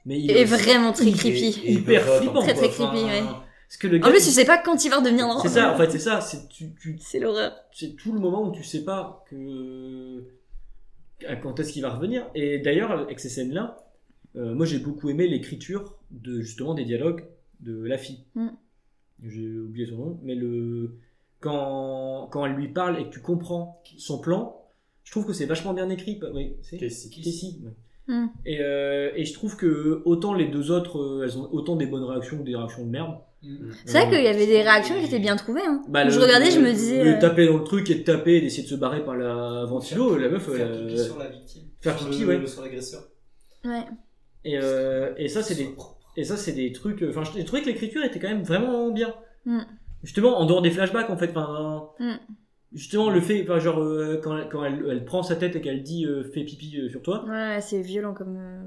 Mais il Et est vraiment très il est creepy. Et hyper pelote, flippant. Très, très creepy, ouais. Parce que le En plus, tu sais pas quand il va redevenir drôle. c'est ça, en fait, c'est ça. C'est tu, tu, C'est l'horreur. c'est tout le moment où tu sais pas que quand est-ce qu'il va revenir. Et d'ailleurs, avec ces scènes-là, euh, moi j'ai beaucoup aimé l'écriture de justement des dialogues de la fille. Mm. J'ai oublié son nom, mais le quand quand elle lui parle et que tu comprends son plan, je trouve que c'est vachement bien écrit. Oui, c'est Casey. Casey, ouais. Mm. Et, euh, et je trouve que autant les deux autres, euh, elles ont autant des bonnes réactions que des réactions de merde. Mm. C'est vrai qu'il y avait des réactions qui étaient bien trouvées. Hein. Bah, le- je regardais, je me disais. Le euh, taper dans le truc et de taper et d'essayer de se barrer par la ventilo, la meuf. Faire pipi euh, sur la victime. faire pipi, ouais. Sur l'agresseur. Ouais. Et, euh, et ça, c'est des, et ça, c'est des trucs. Enfin, j'ai trouvé que l'écriture était quand même vraiment bien. Mm. Justement, en dehors des flashbacks, en fait. Enfin, Mm. Justement, le fait, enfin, genre, euh, quand, elle, quand elle, elle prend sa tête et qu'elle dit euh, fais pipi euh, sur toi. Ouais, c'est violent comme. euh,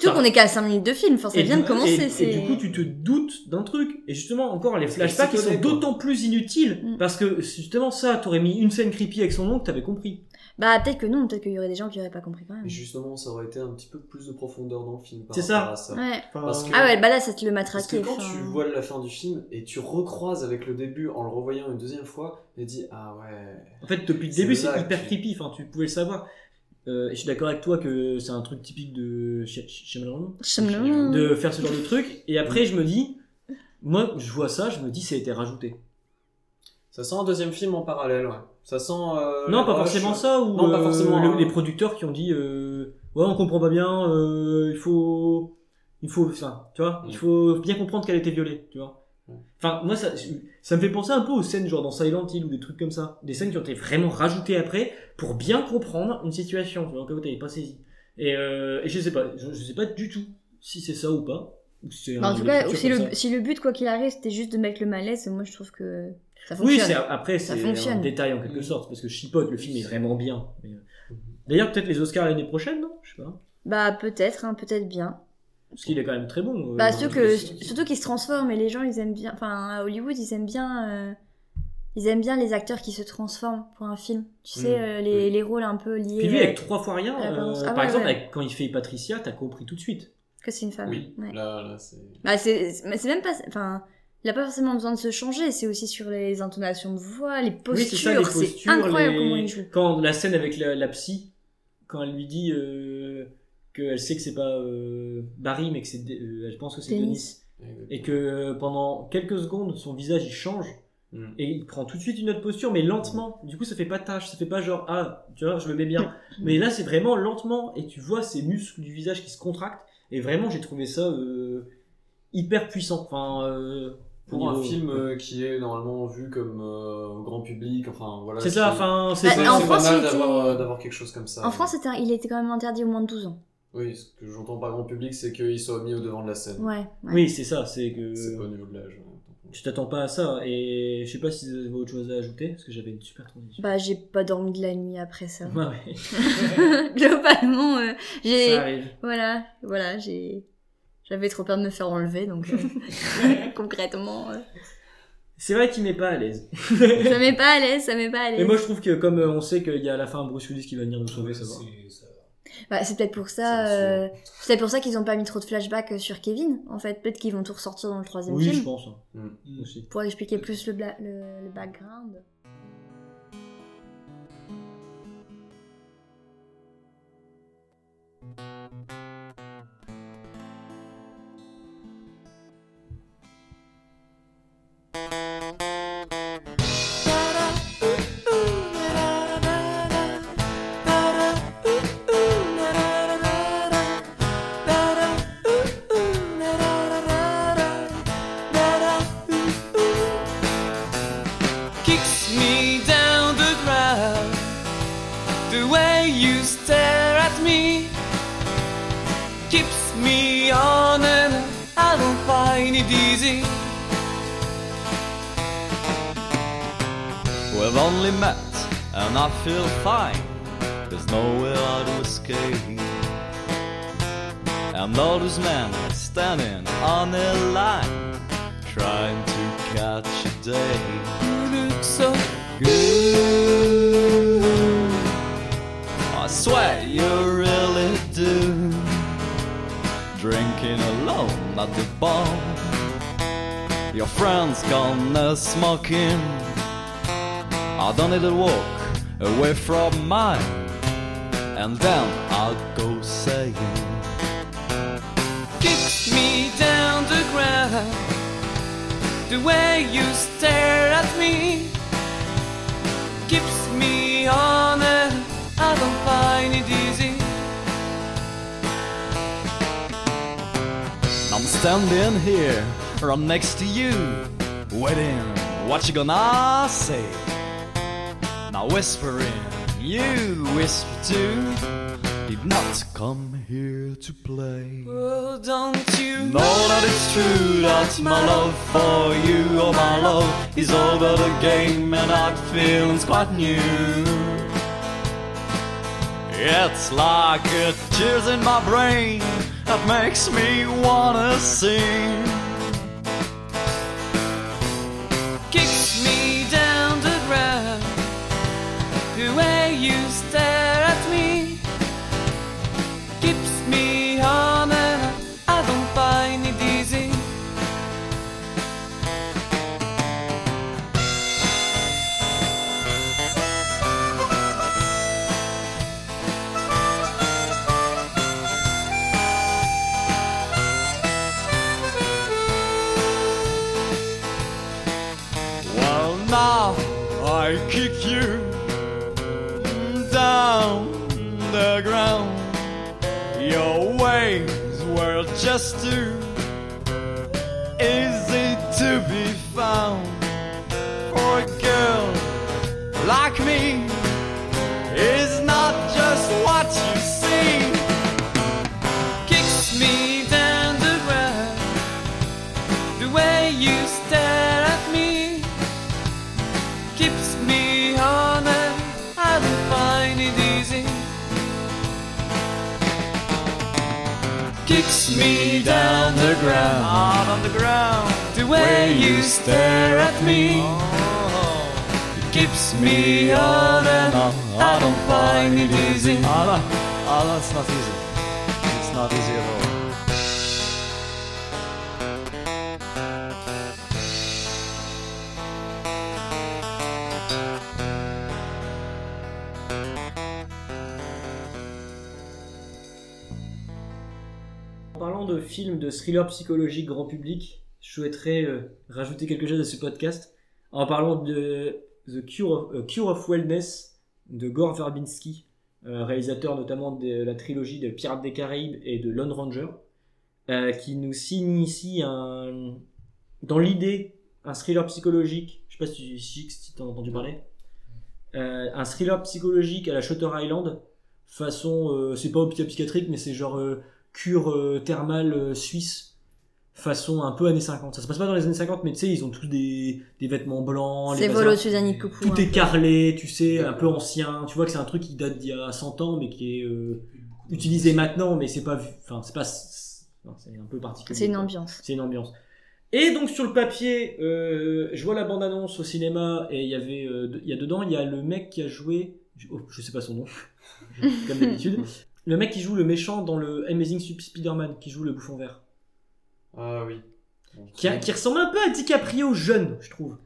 Surtout qu'on est qu'à 5 minutes de film, enfin, ça vient de commencer. Et, du coup, tu te doutes d'un truc. Et justement, encore, les flashbacks, ils sont d'autant plus inutiles. Mm. Parce que, justement, ça, t'aurais mis une scène creepy avec son oncle, t'avais compris. Bah, peut-être que non, peut-être qu'il y aurait des gens qui auraient pas compris quand même. Mais justement, ça aurait été un petit peu plus de profondeur dans le film. par C'est ça. à ça. Ouais. Enfin, Parce que- Ah ouais, bah là, ça te le Parce que matraqué. quand enfin. tu vois la fin du film et tu recroises avec le début en le revoyant une deuxième fois, et dis ah ouais. En fait, depuis le début, c'est hyper tu- creepy. Enfin, tu pouvais le savoir. Euh, et je suis d'accord avec toi que c'est un truc typique de Sh- Sh- Shyamalan, Shyamalan. de faire ce genre de truc. Et après, je me dis, moi, je vois ça, je me dis, ça a été rajouté. Ça sent un deuxième film en parallèle, ouais. Ça sent. euh, non, pas forcément ça. Ou Non, pas euh, forcément, le- hein. les producteurs qui ont dit, euh, ouais, on comprend pas bien. euh, il faut, il faut ça. Tu vois, il Mm. faut bien comprendre qu'elle a été violée. Tu vois. Mm. Enfin, moi, ça, ça me fait penser un peu aux scènes genre dans Silent Hill ou des trucs comme ça. Des scènes qui ont été vraiment rajoutées après pour bien comprendre une situation. Tu vois, que t'avais pas saisi. Et, euh, et je sais pas, je, je sais pas du tout si c'est ça ou pas. Ou si c'est Bah, en tout cas, si le, si le but, quoi qu'il arrive, c'était juste de mettre le malaise, moi je trouve que ça Oui, après Ça c'est un détail en quelque sorte parce que je chipote, le film est vraiment bien. Mais, euh, D'ailleurs, peut-être les Oscars l'année prochaine, non? Je sais pas. Bah, peut-être, hein, peut-être bien. Parce qu'il est quand même très bon. euh, Bah, surtout que, surtout qu'ils se transforment et les gens ils aiment bien. Enfin, à Hollywood ils aiment bien. euh, Ils aiment bien les acteurs qui se transforment pour un film. Tu sais, Mm. euh, les, Oui. les rôles un peu liés. Puis lui, euh, avec trois fois rien, euh. Ah par ouais, exemple, ouais. avec- quand il fait Patricia, t'as compris tout de suite. que c'est une femme. Oui, Ouais. là, là, c'est. Bah, c'est même pas. Enfin, il a pas forcément besoin de se changer. C'est aussi sur les intonations de voix, les Oui, postures. c'est ça, les c'est postures. incroyable les- comment il joue. Quand la scène avec la, la psy, quand elle lui dit euh, qu'elle sait que c'est pas euh, Barry, mais que c'est. euh, elle pense que c'est Denis. Et que euh, pendant quelques secondes son visage il change Mm. et il prend tout de suite une autre posture mais lentement du coup ça fait pas tâche ça fait pas genre ah tu vois je me mets bien <laughs> mais là c'est vraiment lentement et tu vois ces muscles du visage qui se contractent et vraiment j'ai trouvé ça euh, hyper puissant enfin euh, Pour un film euh, qui est normalement vu comme euh, grand public, enfin voilà. c'est ça enfin c'est Bah, d'avoir euh, d'avoir quelque chose comme ça. En France, il était quand même interdit au moins de 12 ans. Oui, ce que j'entends par grand public, c'est qu'il soit mis au devant de la scène. Ouais. ouais. oui c'est ça c'est que C'est pas au niveau de l'âge. tu t'attends pas à ça et je sais pas si vous avez autre chose à ajouter parce que j'avais une super transition Bah, j'ai pas dormi de la nuit après ça. <laughs> ouais, ouais. <laughs> Globalement, euh, j'ai. ça arrive Voilà, voilà, j'ai. J'avais trop peur de me faire enlever, donc euh, <laughs> concrètement, euh, c'est vrai qu'il m'est <laughs> pas à l'aise ça m'est pas à l'aise, ça m'est pas à mais l'aise. moi je trouve que comme euh, on sait qu'il y a à la fin Bruce Willis qui va venir nous sauver ça va Bah, c'est peut-être pour ça, C'est euh, c'est peut-être pour ça qu'ils ont pas mis trop de flashbacks sur Kevin. En fait, peut-être qu'ils vont tout ressortir dans le troisième oui je film pense hein, Mm. aussi pour expliquer plus le, bla- le, le background. you We've only met and I feel fine. There's nowhere to escape. And all those men standing on a line, trying to catch a day. You look so Good. I swear you really do. Drinking alone at the bar. Your friends gone smoking. I don't need to walk away from mine. And then I'll go saying, kicks me down the ground The way you stare at me Keeps me on and I don't find it easy I'm standing here right next to you, waiting. What you gonna say? Whispering, you whisper too. Did not come here to play. Well, don't you Know that it's true that my love for you, oh my love, is all over the game and that feeling's quite new. It's like a tears in my brain that makes me wanna sing. You stare thriller psychologique grand public, je souhaiterais euh, rajouter quelque chose à ce podcast en parlant de The Cure of, euh, Cure of Wellness de Gore Verbinski, euh, réalisateur notamment de la trilogie de Pirates des Caraïbes et de Lone Ranger, euh, qui nous signe ici un, dans l'idée un thriller psychologique. Je sais pas si, si, si t'as entendu parler. Un thriller psychologique à la Shutter Island, façon, c'est pas hôpital psychiatrique, mais c'est genre cure euh, thermale euh, suisse, façon un peu années 50. Ça se passe pas dans les années 50, mais tu sais, ils ont tous des, des vêtements blancs. les C'est. Volo Suzanne Coucou. Tout est carrelé, tu sais, un peu ancien. Tu vois que c'est un truc qui date d'il y a 100 ans, mais qui est euh, utilisé maintenant, mais c'est pas, vu- enfin, c'est pas, c'est un peu particulier. C'est une quoi. ambiance. C'est une ambiance. Et donc sur le papier, euh, je vois la bande-annonce au cinéma et il y avait, euh, il y a dedans, il y a le mec qui a joué, je, oh, je sais pas son nom, <laughs> comme d'habitude, <laughs> le mec qui joue le méchant dans le Amazing Spider-Man, qui joue le bouffon vert, Ah oui. qui, a- qui ressemble un peu à DiCaprio jeune, je trouve.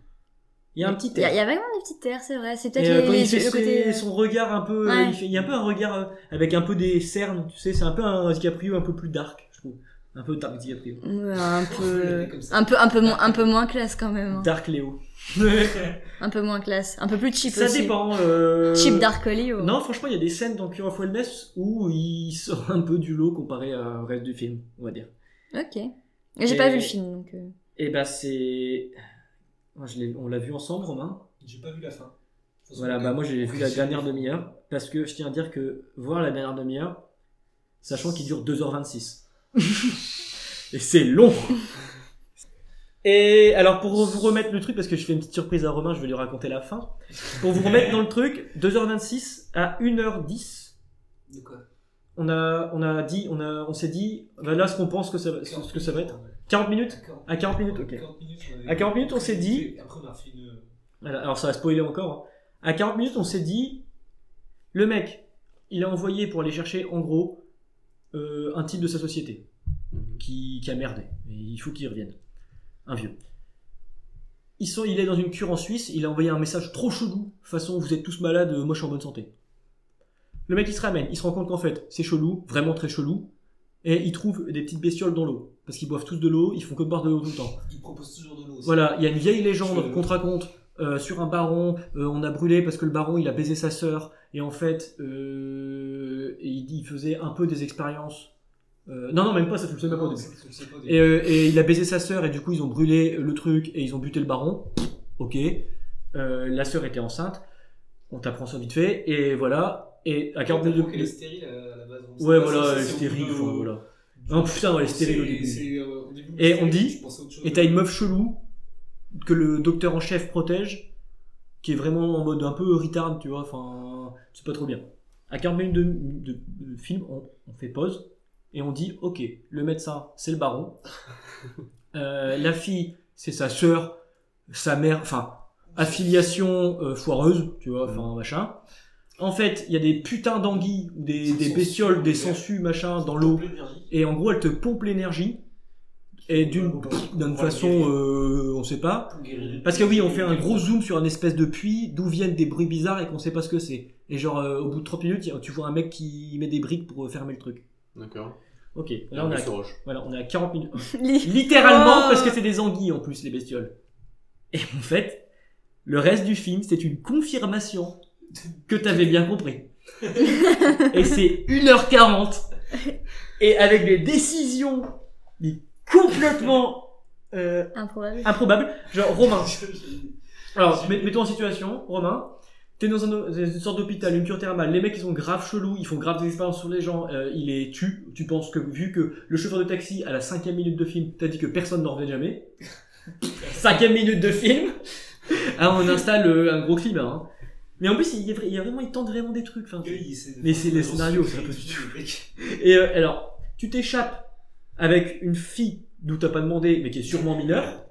Il y a un petit Il y, a- air. il y a vaguement des petites terres, c'est vrai. C'est peut-être euh, les, quand les- il fait le côté. son regard un peu, Ouais. il, fait- il y a un peu un regard euh, avec un peu des cernes, tu sais, c'est un peu un DiCaprio un peu plus dark, je trouve, un peu dark DiCaprio, ouais, un <laughs> peu, un peu, un peu moins, un peu moins classe quand même. hein. dark Léo. <laughs> Un peu moins classe, un peu plus cheap Ça aussi. dépend. euh, Cheap Dark Leo. Non, franchement, il y a des scènes dans Cure of Wellness où il sort un peu du lot comparé au reste du film, on va dire. Ok. J'ai pas vu le film donc. euh, Et bah c'est, Moi, je l'ai- on l'a vu ensemble, Romain. J'ai pas vu la fin. Voilà, bah moi j'ai vu la dernière demi-heure parce que je tiens à dire que voir la dernière demi-heure, sachant qu'il dure 2h26. <laughs> Et c'est long. Et alors pour vous remettre le truc, parce que je fais une petite surprise à Romain, je vais lui raconter la fin. Pour vous remettre dans le truc, 2h26 à 1h10, De quoi? On a, on a dit, on a, on s'est dit, voilà ce qu'on pense que ça, ce que ça va être. 40 minutes? À 40 minutes, ok. 40 minutes, on avait- À 40 minutes, on s'est dit- Alors ça va spoiler encore. hein. À 40 minutes, on s'est dit, le mec, il a envoyé pour aller chercher, en gros, euh, un type de sa société Mhm. qui, qui a merdé. Et il faut qu'il revienne. Un vieux. Ils sont, il est dans une cure en Suisse, il a envoyé un message trop chelou, façon vous êtes tous malades, euh, moi je suis en bonne santé. Le mec il se ramène, il se rend compte qu'en fait c'est chelou, vraiment très chelou, et il trouve des petites bestioles dans l'eau. Parce qu'ils boivent tous de l'eau, ils font que boire de l'eau tout le temps. Ils proposent toujours de l'eau. Voilà, il y a une vieille légende qu'on te raconte euh, sur un baron. euh, on a brûlé parce que le baron il a baisé sa sœur et en fait euh, il, il faisait un peu des expériences. euh, non non même pas ça tu le sais même pas au début. Et, euh, et il a baisé sa sœur et du coup ils ont brûlé le truc et ils ont buté le baron. Ok. La sœur était enceinte. On t'apprend ça vite fait et voilà. Et à 40 minutes Donc, elle est stérile à la base. sait Ouais voilà, elle est stérile. voilà. Non, putain, ouais, elle est stérile au début. c'est, au début, Et on dit-. Et t'as une meuf chelou que le docteur en chef protège, qui est vraiment en mode un peu retard, tu vois, enfin, c'est pas trop bien. À 40 minutes de, de- de film, on, on fait pause et on dit, ok, le médecin, c'est le baron, <laughs> Euh, la fille, c'est sa sœur, sa mère, enfin, affiliation euh, foireuse, tu vois, enfin, machin. En fait, il y a des putains d'anguilles, ou des, des bestioles, des sangsues, machin, dans l'eau. Et en gros, elle te pompe l'énergie. Et d'une d'une façon, euh, on sait pas. Parce que oui, on fait un gros zoom sur un espèce de puits d'où viennent des bruits bizarres et qu'on sait pas ce que c'est. Et genre, euh, au bout de 30 minutes, tu vois un mec qui met des briques pour euh, fermer le truc. D'accord. Ok, là on, est à, voilà, on est à 40 minutes. <laughs> Littéralement, parce que c'est des anguilles en plus, les bestioles. Et en fait, le reste du film, c'est une confirmation que t'avais bien compris. <laughs> et c'est 1h40. Et avec des décisions complètement euh, Improbable. improbables. Genre, Romain. <laughs> Alors, mets- mets-toi en situation, Romain. T'es dans, un, dans une sorte d'hôpital, une cure thermale. Les mecs, ils sont grave chelous, ils font grave des expériences sur les gens. euh, ils les tuent. Tu penses que, vu que le chauffeur de taxi, à la cinquième minute de film, t'as dit que personne n'en revenait jamais. <laughs> cinquième minute de film. <laughs> Ah, on installe euh, un gros climat. Hein. Mais en plus, il y, a, vra- il y a vraiment, ils tentent vraiment des trucs. Enfin, Mais c'est les scénarios, c'est pas du tout. Et euh, alors, tu t'échappes avec une fille d'où t'as pas demandé, mais qui est sûrement mineure.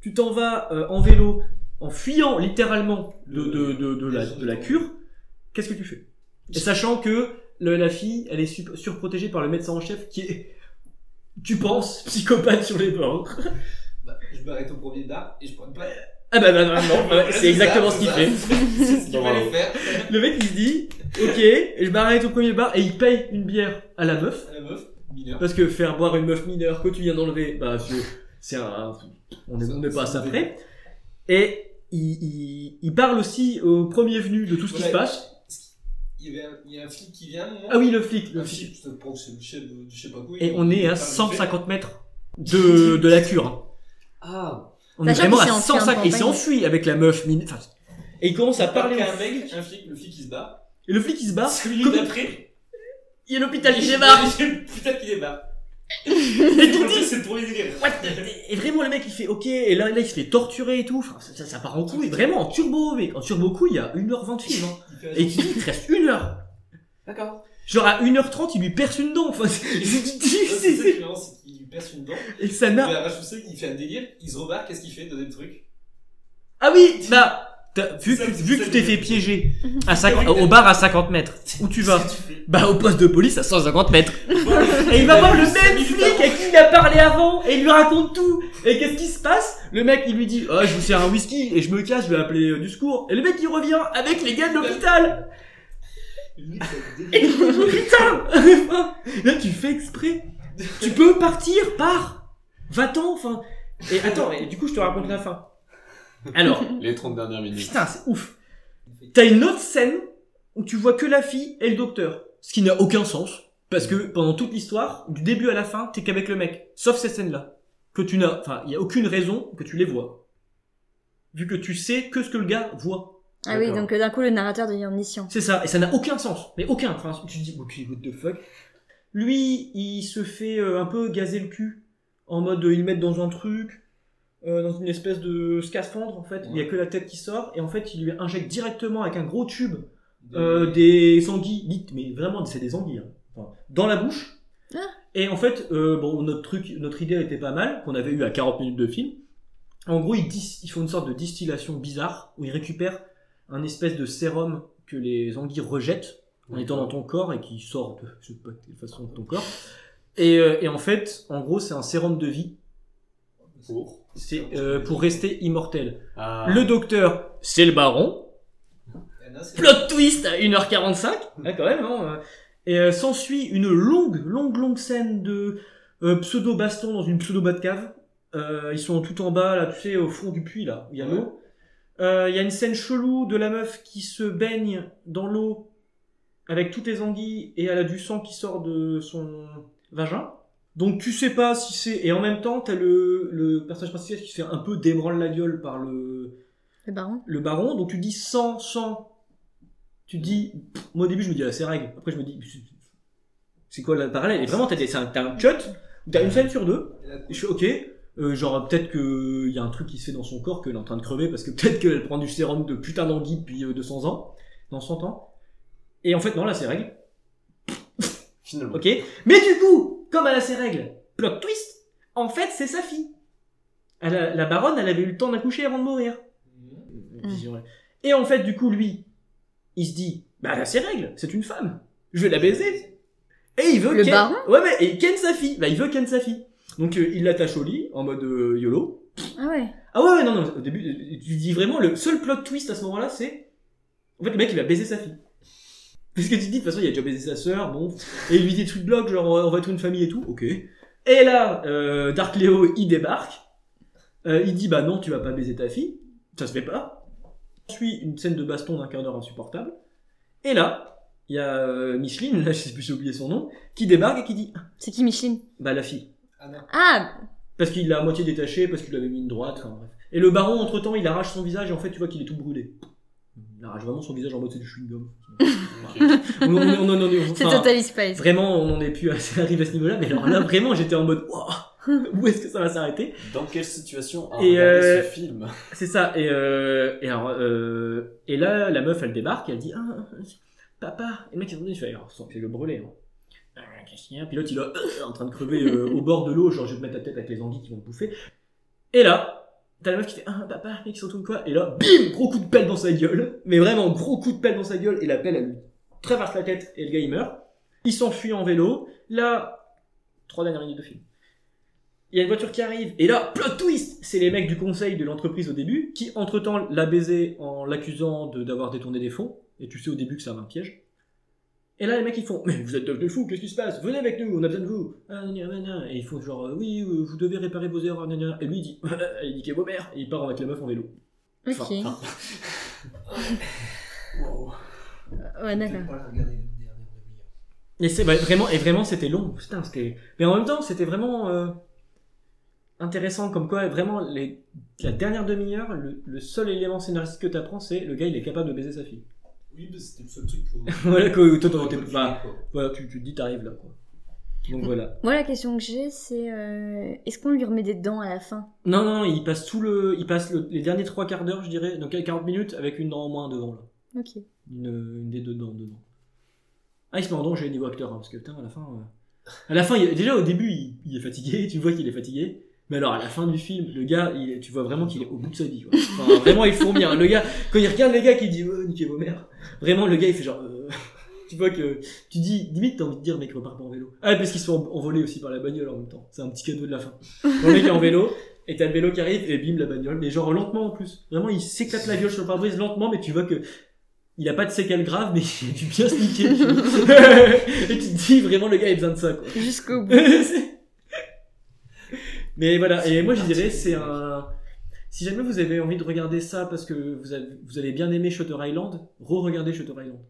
Tu t'en vas euh, en vélo, en fuyant littéralement de, de, de, de la, de la cure. Qu'est-ce que tu fais? Et sachant que le- la fille, elle est surprotégée par le médecin en chef qui est, tu penses, psychopathe sur les bords. <laughs> Bah, je m'arrête au premier bar et je prends pas. Ah bah, bah, non, ouais, <laughs> c'est exactement ce qu'il fait. <laughs> C'est ce qu'il fallait faire. Le mec il se dit, ok, je m'arrête au premier bar et il paye une bière à la meuf. À la meuf. Mineur. Parce que faire boire une meuf mineure que tu viens d'enlever, bah, c'est- c'est un, on n'est Ça- on n'est pas à ça c'est- près. Et il, il, il parle aussi au premier venu de tout ce qui se passe. Il y, avait un, il y a un flic qui vient. Ah oui, le flic, le Un flic. flic, je te prends que c'est le chef de, de je sais pas quoi. Et on est à parle vite fait. 150 mètres de, de la cure. hein. Ah, On est vraiment à qu'il s'est enfui en 150, il s'est enfui avec la meuf mine, enfin, et il commence à parler. un mec, flic. un flic, le flic il se bat. Et le flic il se barre. Cinq minutes Comme- après, Il y a l'hôpital qui il débarque. Putain qui débarque. Et tu te dis, C'est le premier délire. What Et vraiment, le mec, il fait OK, et là, là il se fait torturer et tout. Enfin, ça, ça, ça part en couille. Vraiment, en turbo, mais en turbo couille, il y a 1h20 de film. Hein. Il Et tu dis, il te reste une heure. d'accord. Genre, à 1h30, il lui perce une dent. Enfin, c'est- <laughs> c'est qu'il lui perce une dent. et ça Il n'a. tout ça, il fait un délire, il se rebarre, qu'est-ce qu'il fait Deuxième truc? Ah oui, bah, vu, Ça, que, vu que tu t'es fait piéger à 50, au bar à 50 mètres, où tu vas Bah, au poste de police à 150 mètres. <laughs> Et il va voir le même flic à qui il a parlé avant et il lui raconte tout. Et qu'est-ce qui se passe? Le mec il lui dit oh, je vous sers un whisky et je me casse, je vais appeler euh, du secours. Et le mec il revient avec les gars de l'hôpital. Et putain <laughs> Là tu fais exprès. Tu peux partir, pars. Va-t'en, enfin. Et attends, et du coup je te raconte la fin. Alors, <laughs> Les 30 dernières minutes. putain c'est ouf. T'as une autre scène où tu vois que la fille et le docteur. Ce qui n'a aucun sens. Parce que pendant toute l'histoire, du début à la fin, t'es qu'avec le mec. Sauf ces scènes-là. Que tu n'as, enfin, il y a aucune raison que tu les vois. Vu que tu sais que ce que le gars voit. Ah oui, donc euh, d'un coup le narrateur devient omniscient. C'est ça. Et ça n'a aucun sens. Mais aucun. Enfin, tu te dis, ok, what the fuck. Lui, il se fait euh, un peu gazer le cul. En mode, euh, ils le mettent dans un truc. Euh, dans une espèce de scaphandre, en fait. Il y a que la tête qui sort. Et en fait, il lui injecte directement avec un gros tube euh, des anguilles, lit- mais vraiment c'est des anguilles, hein. Enfin, dans la bouche. Ah. Et en fait, euh, bon, notre truc, notre idée était pas mal, qu'on avait eu à 40 minutes de film. En gros, ils, dis- ils font une sorte de distillation bizarre où ils récupèrent un espèce de sérum que les anguilles rejettent en étant dans ton corps et qui sort de je sais pas de quelle façon de ton corps. Et, euh, et en fait, en gros, c'est un sérum de vie. Pour. C'est euh, pour rester immortel. Ah. Le docteur, c'est le baron. Anna, c'est- Plot twist à 1h45. Ah, quand même, hein. euh. Et euh, s'ensuit une longue, longue, longue scène de euh, pseudo-baston dans une pseudo-batcave. Euh, ils sont tout en bas, là, tu sais, au fond du puits, là, où il y a Ouais. l'eau. Euh, Il y a une scène chelou de la meuf qui se baigne dans l'eau avec toutes les anguilles et elle a du sang qui sort de son vagin. Donc tu sais pas si c'est... Et en même temps, t'as le, le personnage principal qui se fait un peu débranle la gueule par le, Le baron. le baron, donc tu dis 100, 100. Tu dis, pff, moi au début je me dis, ah, c'est règle. Après je me dis, c'est- c'est quoi le parallèle? Et vraiment, t'as des- t'as un cut, t'as une scène sur deux, Et la- je fais, ok, euh, genre peut-être qu'il y a un truc qui se fait dans son corps, qu'elle est en train de crever, parce que peut-être qu'elle prend du sérum de putain d'anguille depuis euh, 200 ans, dans 100 ans. Et en fait, non, là c'est règle. Finalement. Ok Mais du coup, comme elle a ses règles, plot twist, en fait c'est sa fille. Elle a- la baronne, elle avait eu le temps d'accoucher avant de mourir. Mhm. Mm. Ouais. Et en fait, du coup, lui, il se dit, bah elle a ses règles, c'est une femme, je vais la baiser. Et il veut Le ken... baron Ouais, mais et il ken sa fille. Bah il veut ken sa fille. Donc euh, il l'attache au lit en mode euh, YOLO. Ah ouais. Ah ouais, ouais, non, non, au début, euh, tu dis vraiment, le seul plot twist à ce moment-là, c'est. En fait, le mec, il va baiser sa fille. Parce que tu te dis, de toute façon, il a déjà baisé sa sœur, bon. Et il lui dit des trucs blocs, genre, on va être une famille et tout, ok. Et là, euh, Dark Leo, il débarque. Euh, il dit, bah non, tu vas pas baiser ta fille. Ça se fait pas. Ensuite, une scène de baston d'un quart d'heure insupportable. Et là, il y a euh, Micheline, là, <laughs> je sais plus, j'ai oublié son nom, qui débarque et qui dit, C'est qui Micheline? bah la fille. Anna. Ah Parce qu'il l'a à moitié détaché, parce qu'il lui avait mis une droite, enfin bref. Et le baron, entre temps, il arrache son visage et en fait, tu vois qu'il est tout brûlé. Il arrache vraiment son visage en mode c'est du chewing-gum. on, on, on, on, C'est enfin, Totally Spice. Vraiment, on n'en est plus arrivé à ce niveau-là, mais alors là, vraiment, j'étais en mode Wouah, où est-ce que ça va s'arrêter Dans quelle situation a Et, euh, ce film C'est ça, et, euh, et, alors, euh, et là, la meuf, elle débarque, elle dit ah, Papa Et le mec, il il fait Alors, sans le brûler. Hein. Ah, Qu'est-ce qu'il y a Puis l'autre, il est euh, en train de crever euh, au bord de l'eau, genre je vais te mettre ta tête avec les anguilles qui vont te bouffer. Et là, t'as la meuf qui fait Ah, papa, mec, sont tout quoi Et là, bim Gros coup de pelle dans sa gueule. Mais vraiment, gros coup de pelle dans sa gueule, et la pelle, elle lui traverse la tête, et le gars, il meurt. Il s'enfuit en vélo. Là, trois dernières minutes de film. Il y a une voiture qui arrive, et là, plot twist C'est les mecs du conseil de l'entreprise au début, qui entre-temps l'a baisé en l'accusant d'avoir détourné des fonds, et tu sais au début que ça avait un piège. Et là, les mecs, ils font Mais vous êtes devenu fou, qu'est-ce qui se passe? Venez avec nous, on a besoin de vous. Ah. Et ils font genre euh, Oui, euh, vous devez réparer vos erreurs. Et lui, il dit Allez, niquez vos mères. Et il part avec la meuf en vélo. Ok. Enfin, <laughs> Wow. Ouais, d'accord. Et c'est bah, vraiment, et vraiment, c'était long. Putain, c'était. Mais en même temps, c'était vraiment euh, intéressant, comme quoi, vraiment, les... la dernière demi-heure, le, le seul élément scénaristique que t'apprends, c'est le gars, il est capable de baiser sa fille. Oui, mais c'était le seul truc pour. <laughs> voilà, que toi, bah, voilà, tu, tu te dis, t'arrives là, quoi. Donc voilà. Moi, la question que j'ai, c'est euh, est-ce qu'on lui remet des dents à la fin? Non, non, non, il passe tout le, il passe le- les derniers trois quarts d'heure, je dirais, donc 40 minutes avec une dent en moins devant là, Ok. une, une des deux dents devant. Ah, il se met en danger niveau acteur, hein, parce que putain, à la fin, euh, à la fin, il- déjà au début, il, il est fatigué, <laughs> tu vois qu'il est fatigué, mais alors à la fin du film, le gars, il- tu vois vraiment qu'il est au bout de sa vie, quoi. Enfin, vraiment, il fourmille, hein. le gars, quand il regarde les gars qui dit, oh, niquez vos mères, vraiment, le gars, il fait genre, euh, <laughs> tu vois que, tu dis, limite, t'as envie de dire, mec, repars pas en vélo. Ah, parce qu'ils sont en- envolés aussi par la bagnole en même temps, c'est un petit cadeau de la fin. Le mec est en vélo, et t'as le vélo qui arrive, et bim, la bagnole, mais genre lentement en plus. Vraiment, il s'éclate la gueule sur le pare-brise lentement, mais tu vois que, il a pas de séquelles graves, mais il a dû bien se niquer. <laughs> et tu te dis, vraiment, le gars a besoin de ça, quoi. Jusqu'au <laughs> bout. Mais voilà, et moi je dirais, c'est un. Si jamais vous avez envie de regarder ça parce que vous avez, vous avez bien aimé Shutter Island, re-regardez Shutter Island.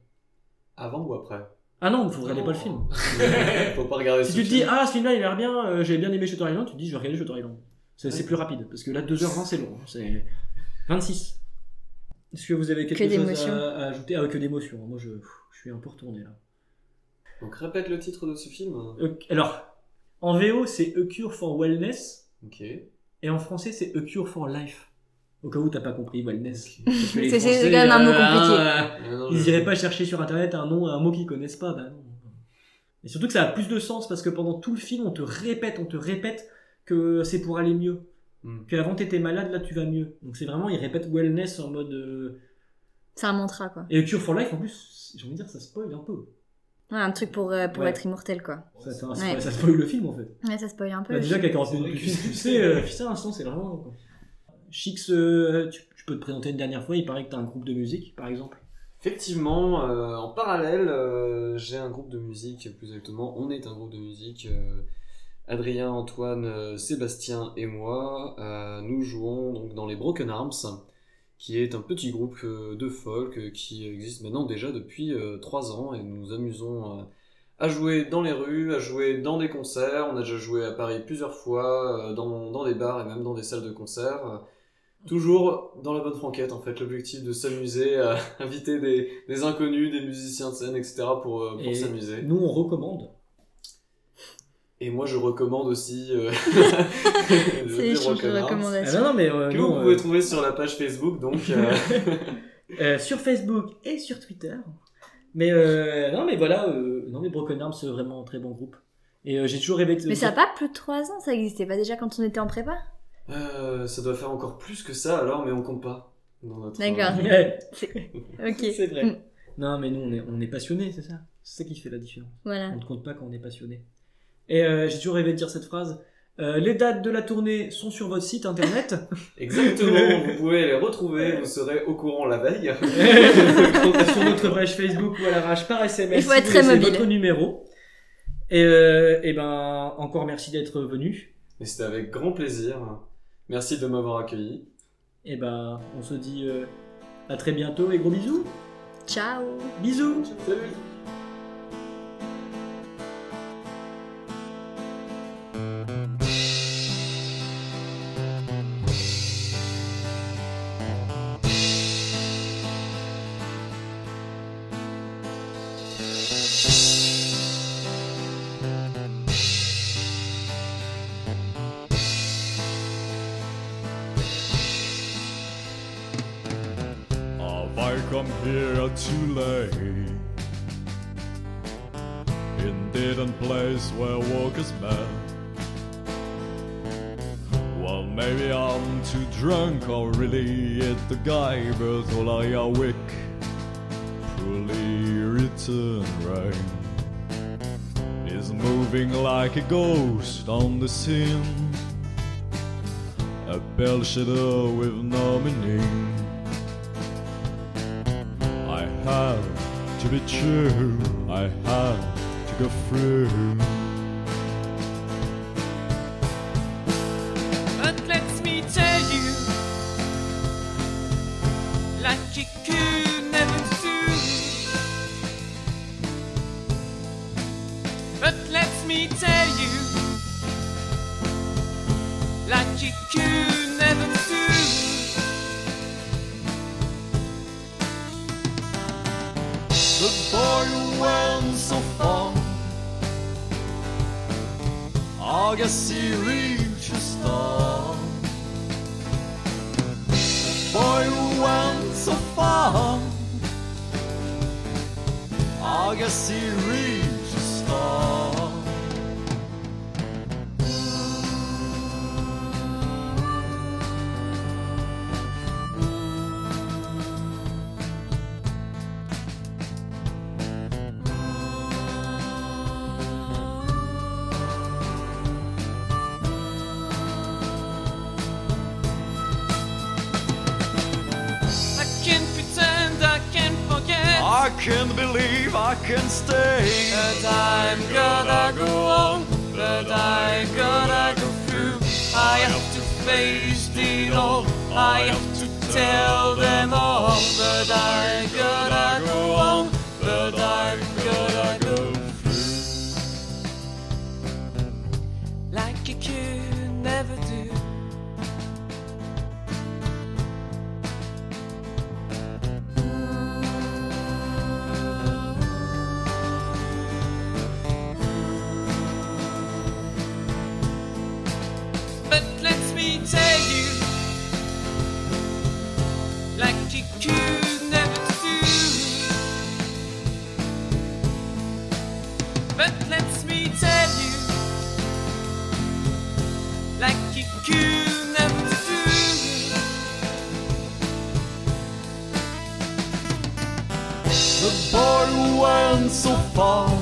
Avant ou après? Ah non, vous regardez pas le film. <laughs> Faut pas regarder Si ce tu te dis, ah ce film-là il a l'air bien, euh, j'ai bien aimé Shutter Island, tu te dis, je vais regarder Shutter Island. C'est plus rapide, parce que là 2h20 c'est long, hein, c'est 26. Est-ce que vous avez quelque Que chose à, à ajouter? Ah, que d'émotions. Moi je, je suis un peu retourné là. Donc répète le titre de ce film. Euh, alors, en VO c'est A Cure for Wellness, Ok. et en français c'est A Cure for Life. Au cas où t'as pas compris Wellness. Que C'est- quand même un mot euh, compliqué. hein, Ah, non, Ils iraient pas chercher sur internet un nom, un mot qu'ils connaissent pas, bah non. Et surtout que ça a plus de sens parce que pendant tout le film, on te répète, on te répète que c'est pour aller mieux. Hmm. Qu'avant t'étais malade, là tu vas mieux. Donc c'est vraiment, ils répètent wellness en mode. euh, C'est un mantra, quoi. Et Cure for Life en plus, j'ai envie de dire, ça spoil un peu. Ouais, un truc pour, euh, pour Ouais. être immortel, quoi. Ça, ça, Ouais. ça spoil le film en fait. Ouais, ça spoil un peu. Bah, déjà qu'à 40 C'est minutes tu sais, euh, putain, c'est vraiment. quoi. Chix, euh, tu, tu peux te présenter une dernière fois, il paraît que t'as un groupe de musique par exemple. Effectivement, euh, en parallèle, euh, j'ai un groupe de musique, plus exactement, on est un groupe de musique. euh, Adrien, Antoine, Sébastien et moi, euh, nous jouons donc dans les Broken Arms, qui est un petit groupe euh, de folk euh, qui existe maintenant déjà depuis euh, trois ans et nous nous amusons euh, à jouer dans les rues, à jouer dans des concerts. On a déjà joué à Paris plusieurs fois, euh, dans, dans des bars et même dans des salles de concert. euh, Toujours dans la bonne franquette, en fait, l'objectif de s'amuser, à <laughs> inviter des, des inconnus, des musiciens de scène, etc. pour, euh, pour s'amuser. Nous on recommande. Et moi, je recommande aussi euh, <laughs> C'est l'échange de Broken Arms, Ah, recommandations. non, non, mais. euh, que nous, vous euh, pouvez trouver sur la page Facebook, donc euh, <laughs> Euh, sur Facebook et sur Twitter. Mais euh, non, mais voilà, euh, non mais Broken Arms c'est vraiment un très bon groupe. Et euh, j'ai toujours rêvé de. Mais ça a pas plus de 3 ans, ça existait pas déjà quand on était en prépa? Euh, ça doit faire encore plus que ça alors, mais on compte pas. dans notre, euh, D'accord. Ouais, Ok. <laughs> c'est vrai. Mm. Non, mais nous on est, on est passionnés, c'est ça? C'est ça qui fait la différence. Voilà. On ne compte pas quand on est passionné. Et euh, j'ai toujours rêvé de dire cette phrase. Euh, les dates de la tournée sont sur votre site internet. <laughs> Exactement, vous pouvez les retrouver, vous serez au courant la veille. <laughs> sur notre <laughs> page Facebook ou à l'arrache par SMS. Il faut être très mobile. votre numéro. Et, euh, et ben encore merci d'être venu. Et c'était avec grand plaisir. Merci de m'avoir accueilli. Et ben on se dit euh, à très bientôt et gros bisous. Ciao Bisous. Salut too late? In place where walkers met. Well, maybe I'm too drunk or really hit the guy, but all I awake. Poorly written rain is moving like a ghost on the scene. A pale shadow with no meaning. To be true. I had to go through. But let me tell you, like you could never do. But let me tell you, like you could never do. Morgonens och fång Agassi reaches down Boy who went so far Agassi reaches down can stay. But I'm gonna go on, but I gotta go through. I have to face it all, I have to tell them all. But I gotta went so far,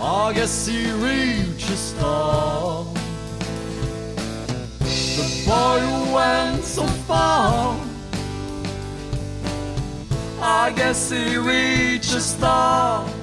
I guess he reached a star. The boy went so far, I guess he reached a star.